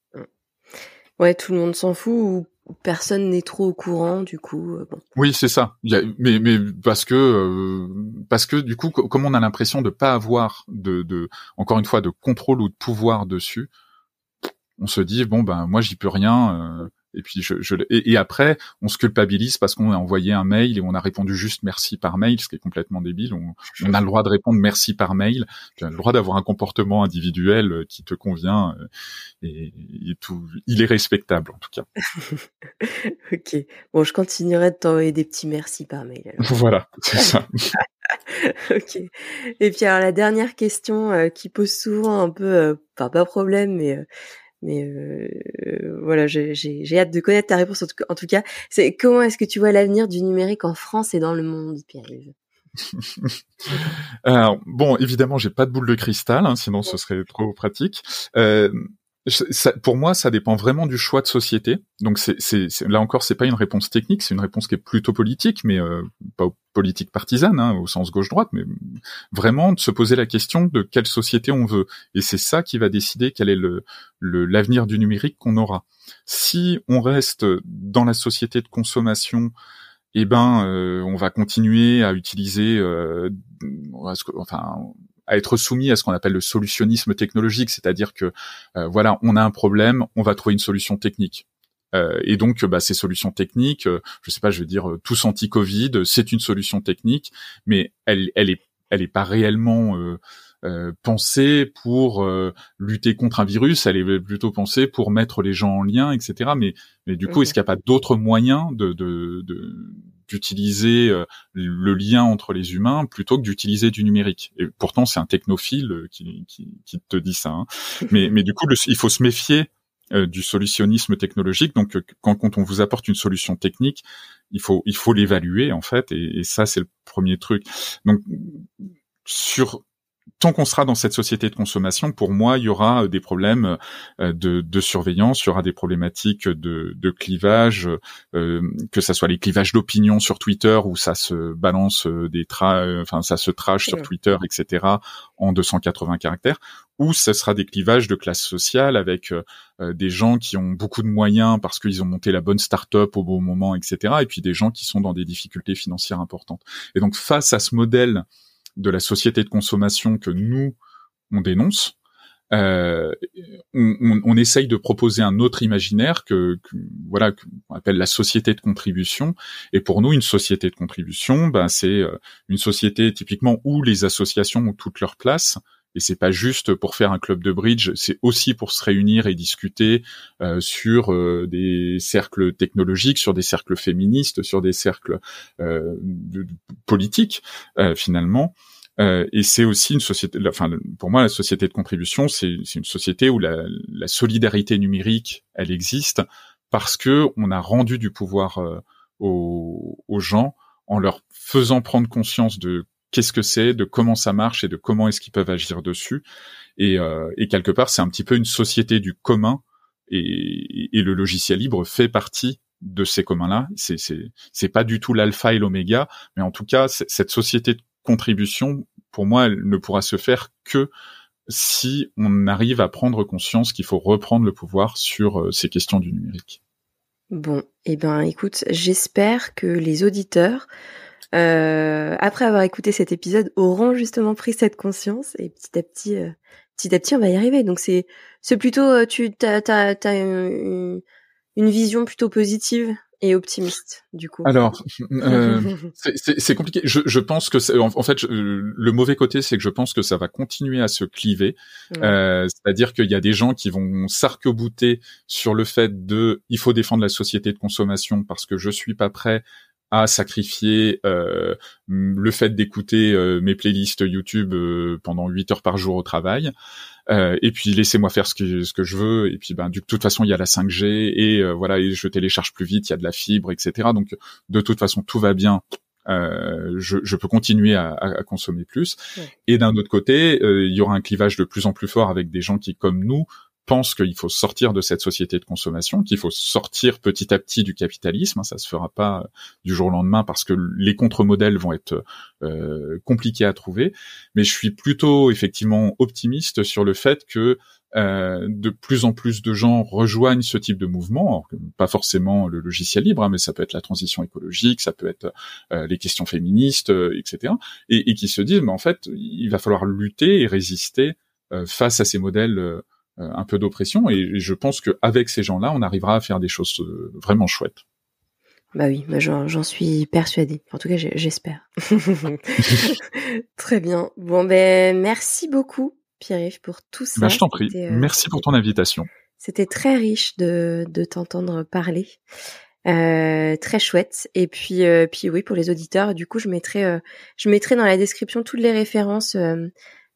Ouais, tout le monde s'en fout ou personne n'est trop au courant du coup. Euh, oui, c'est ça. mais mais parce que euh, parce que du coup, comme on a l'impression de pas avoir de, de encore une fois de contrôle ou de pouvoir dessus, on se dit bon ben moi j'y peux rien. Euh, et puis je, je et, après, on se culpabilise parce qu'on a envoyé un mail et on a répondu juste merci par mail, ce qui est complètement débile. On, on a le droit de répondre merci par mail. Tu as le droit d'avoir un comportement individuel euh, qui te convient euh, et, et, tout. Il est respectable en tout cas. ok. Bon, je continuerai de t'envoyer des petits merci par mail. Voilà, c'est ça. ok. Et puis alors la dernière question euh, qui pose souvent un peu, enfin pas problème, mais mais euh, voilà, j'ai hâte de connaître ta réponse en tout, cas. C'est comment est-ce que tu vois l'avenir du numérique en France et dans le monde, Pierre-Yves? Alors, bon, évidemment, j'ai pas de boule de cristal, hein, sinon ce serait trop pratique. Euh, pour moi, ça dépend vraiment du choix de société. Donc, c'est, là encore, c'est pas une réponse technique, c'est une réponse qui est plutôt politique, mais euh, pas politique partisane, hein, au sens gauche-droite, mais vraiment de se poser la question de quelle société on veut. Et c'est ça qui va décider quel est le, l'avenir du numérique qu'on aura. Si on reste dans la société de consommation eh ben, euh, on va continuer à utiliser, euh, enfin, à être soumis à ce qu'on appelle le solutionnisme technologique, c'est-à-dire que euh, voilà, on a un problème, on va trouver une solution technique. Euh, et donc, bah, ces solutions techniques, euh, je sais pas, je vais dire tous anti-Covid, c'est une solution technique, mais elle, elle est, elle est pas réellement pensée pour lutter contre un virus, elle est plutôt pensée pour mettre les gens en lien, etc. Mais, mais du coup, est-ce qu'il n'y a pas d'autres moyens de, de, de d'utiliser euh, le lien entre les humains plutôt que d'utiliser du numérique. Et pourtant, c'est un technophile euh, qui, qui, qui, te dit ça. Hein. Mais, mais du coup, il faut se méfier euh, du solutionnisme technologique. Donc, quand, quand, on vous apporte une solution technique, il faut il faut l'évaluer en fait, et, et ça c'est le premier truc. Donc, sur tant qu'on sera dans cette société de consommation, pour moi, il y aura euh, des problèmes euh, de, surveillance, il y aura des problématiques de, clivage, euh, que ça soit les clivages d'opinion sur Twitter où ça se balance des tra enfin ça se trash sur Twitter, etc. en 280 caractères, ou ce sera des clivages de classe sociale avec des gens qui ont beaucoup de moyens parce qu'ils ont monté la bonne start-up au bon moment, etc. Et puis des gens qui sont dans des difficultés financières importantes. Et donc face à ce modèle de la société de consommation que nous on dénonce, euh, on, on, essaye de proposer un autre imaginaire que, voilà qu'on appelle la société de contribution. Et pour nous, une société de contribution, ben c'est euh, une société typiquement où les associations ont toute leur place. Et c'est pas juste pour faire un club de bridge, c'est aussi pour se réunir et discuter euh, sur euh, des cercles technologiques, sur des cercles féministes, sur des cercles euh, politiques finalement. Euh, et c'est aussi une société, enfin pour moi la société de contribution, c'est une société où la, la, solidarité numérique, elle existe parce que on a rendu du pouvoir euh, aux, aux, gens en leur faisant prendre conscience de qu'est-ce que c'est, de comment ça marche et de comment est-ce qu'ils peuvent agir dessus. Et, euh, et quelque part, c'est un petit peu une société du commun et, et le logiciel libre fait partie de ces communs-là. C'est c'est pas du tout l'alpha et l'oméga, mais en tout cas, cette société de contribution, pour moi, elle ne pourra se faire que si on arrive à prendre conscience qu'il faut reprendre le pouvoir sur euh, ces questions du numérique. Bon, eh ben, écoute, j'espère que les auditeurs, euh, après avoir écouté cet épisode, auront justement pris cette conscience et petit à petit, euh, petit à petit, on va y arriver. Donc c'est, c'est plutôt, tu, t'as, t'as, une, une vision plutôt positive et optimiste du coup Alors, euh, c'est compliqué. Je, je, pense que en, en, fait le mauvais côté, c'est que je pense que ça va continuer à se cliver. Euh, C'est-à-dire qu'il y a des gens qui vont s'arc-bouter sur le fait de il faut défendre la société de consommation parce que je suis pas prêt à sacrifier euh, le fait d'écouter euh, mes playlists YouTube pendant 8 heures par jour au travail. et puis laissez-moi faire ce que ce que je veux. Et puis ben, du, de toute façon, il y a la 5G et voilà, et je télécharge plus vite, il y a de la fibre, etc. Donc de toute façon, tout va bien. je, je, peux continuer à, à consommer plus. Et d'un autre côté, il y aura un clivage de plus en plus fort avec des gens qui, comme nous, pense qu'il faut sortir de cette société de consommation, qu'il faut sortir petit à petit du capitalisme. Hein, ça se fera pas euh, du jour au lendemain parce que les contre-modèles vont être euh, compliqués à trouver. Mais je suis plutôt effectivement optimiste sur le fait que euh, de plus en plus de gens rejoignent ce type de mouvement, pas forcément le logiciel libre, hein, mais ça peut être la transition écologique, ça peut être euh, les questions féministes, etc. Et, et, qui se disent, mais en fait, il va falloir lutter et résister face à ces modèles euh, un peu d'oppression. Et je pense qu'avec ces gens-là, on arrivera à faire des choses euh, vraiment chouettes. Bah oui, bah j'en suis persuadée. En tout cas, j'espère. Très bien. Bon, ben merci beaucoup, Pierre-Yves, pour tout ça. Bah, je t'en prie. Euh, merci pour ton invitation. C'était très riche de, de t'entendre parler. Euh, très chouette. Et puis, euh, puis oui, pour les auditeurs, du coup, je mettrai, je mettrai dans la description toutes les références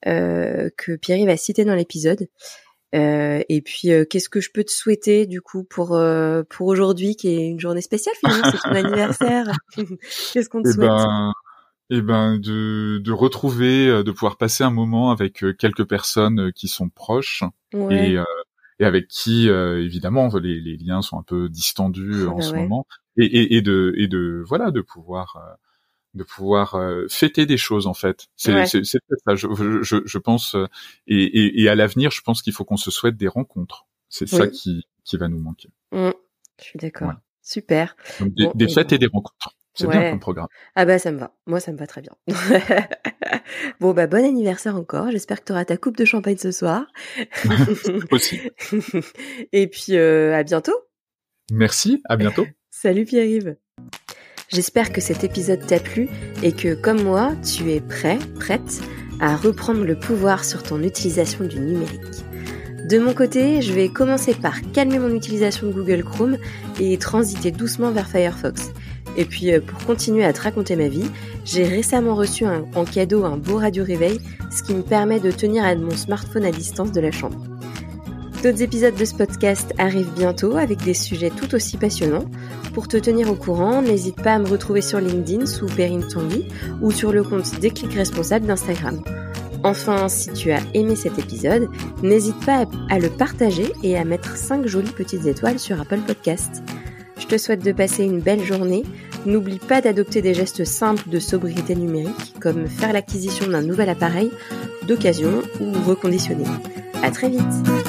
que Pierre-Yves a citées dans l'épisode. Euh, et puis, euh, qu'est-ce que je peux te souhaiter du coup pour euh, pour aujourd'hui, qui est une journée spéciale finalement, c'est ton anniversaire. qu'est-ce qu'on te eh souhaite ben, Eh ben, de de retrouver, de pouvoir passer un moment avec quelques personnes qui sont proches et et avec qui évidemment les, les liens sont un peu distendus ah en bah ce moment. Et, et, et de et de voilà de pouvoir de pouvoir euh, fêter des choses en fait. C'est c'est ça, je, je, je pense euh, et, et, et, à l'avenir, je pense qu'il faut qu'on se souhaite des rencontres. C'est ça qui qui va nous manquer. Mmh. Je suis d'accord. Super. des, des fêtes et des rencontres. C'est bien comme programme. Ah bah ça me va. Moi ça me va très bien. bon bah bon anniversaire encore. J'espère que tu auras ta coupe de champagne ce soir. Aussi. et puis euh, à bientôt. Merci, à bientôt. Salut Pierre-Yves. J'espère que cet épisode t'a plu et que, comme moi, tu es prêt, prête à reprendre le pouvoir sur ton utilisation du numérique. De mon côté, je vais commencer par calmer mon utilisation de Google Chrome et transiter doucement vers Firefox. Et puis, euh, pour continuer à te raconter ma vie, j'ai récemment reçu en cadeau un beau radio réveil, ce qui me permet de tenir mon smartphone à distance de la chambre. D'autres épisodes de ce podcast arrivent bientôt avec des sujets tout aussi passionnants. Pour te tenir au courant, n'hésite pas à me retrouver sur LinkedIn sous Perrine Tanguy ou sur le compte Déclic Responsable d'Instagram. Enfin, si tu as aimé cet épisode, n'hésite pas à le partager et à mettre 5 jolies petites étoiles sur Apple Podcast. Je te souhaite de passer une belle journée. N'oublie pas d'adopter des gestes simples de sobriété numérique, comme faire l'acquisition d'un nouvel appareil d'occasion ou reconditionner. À très vite!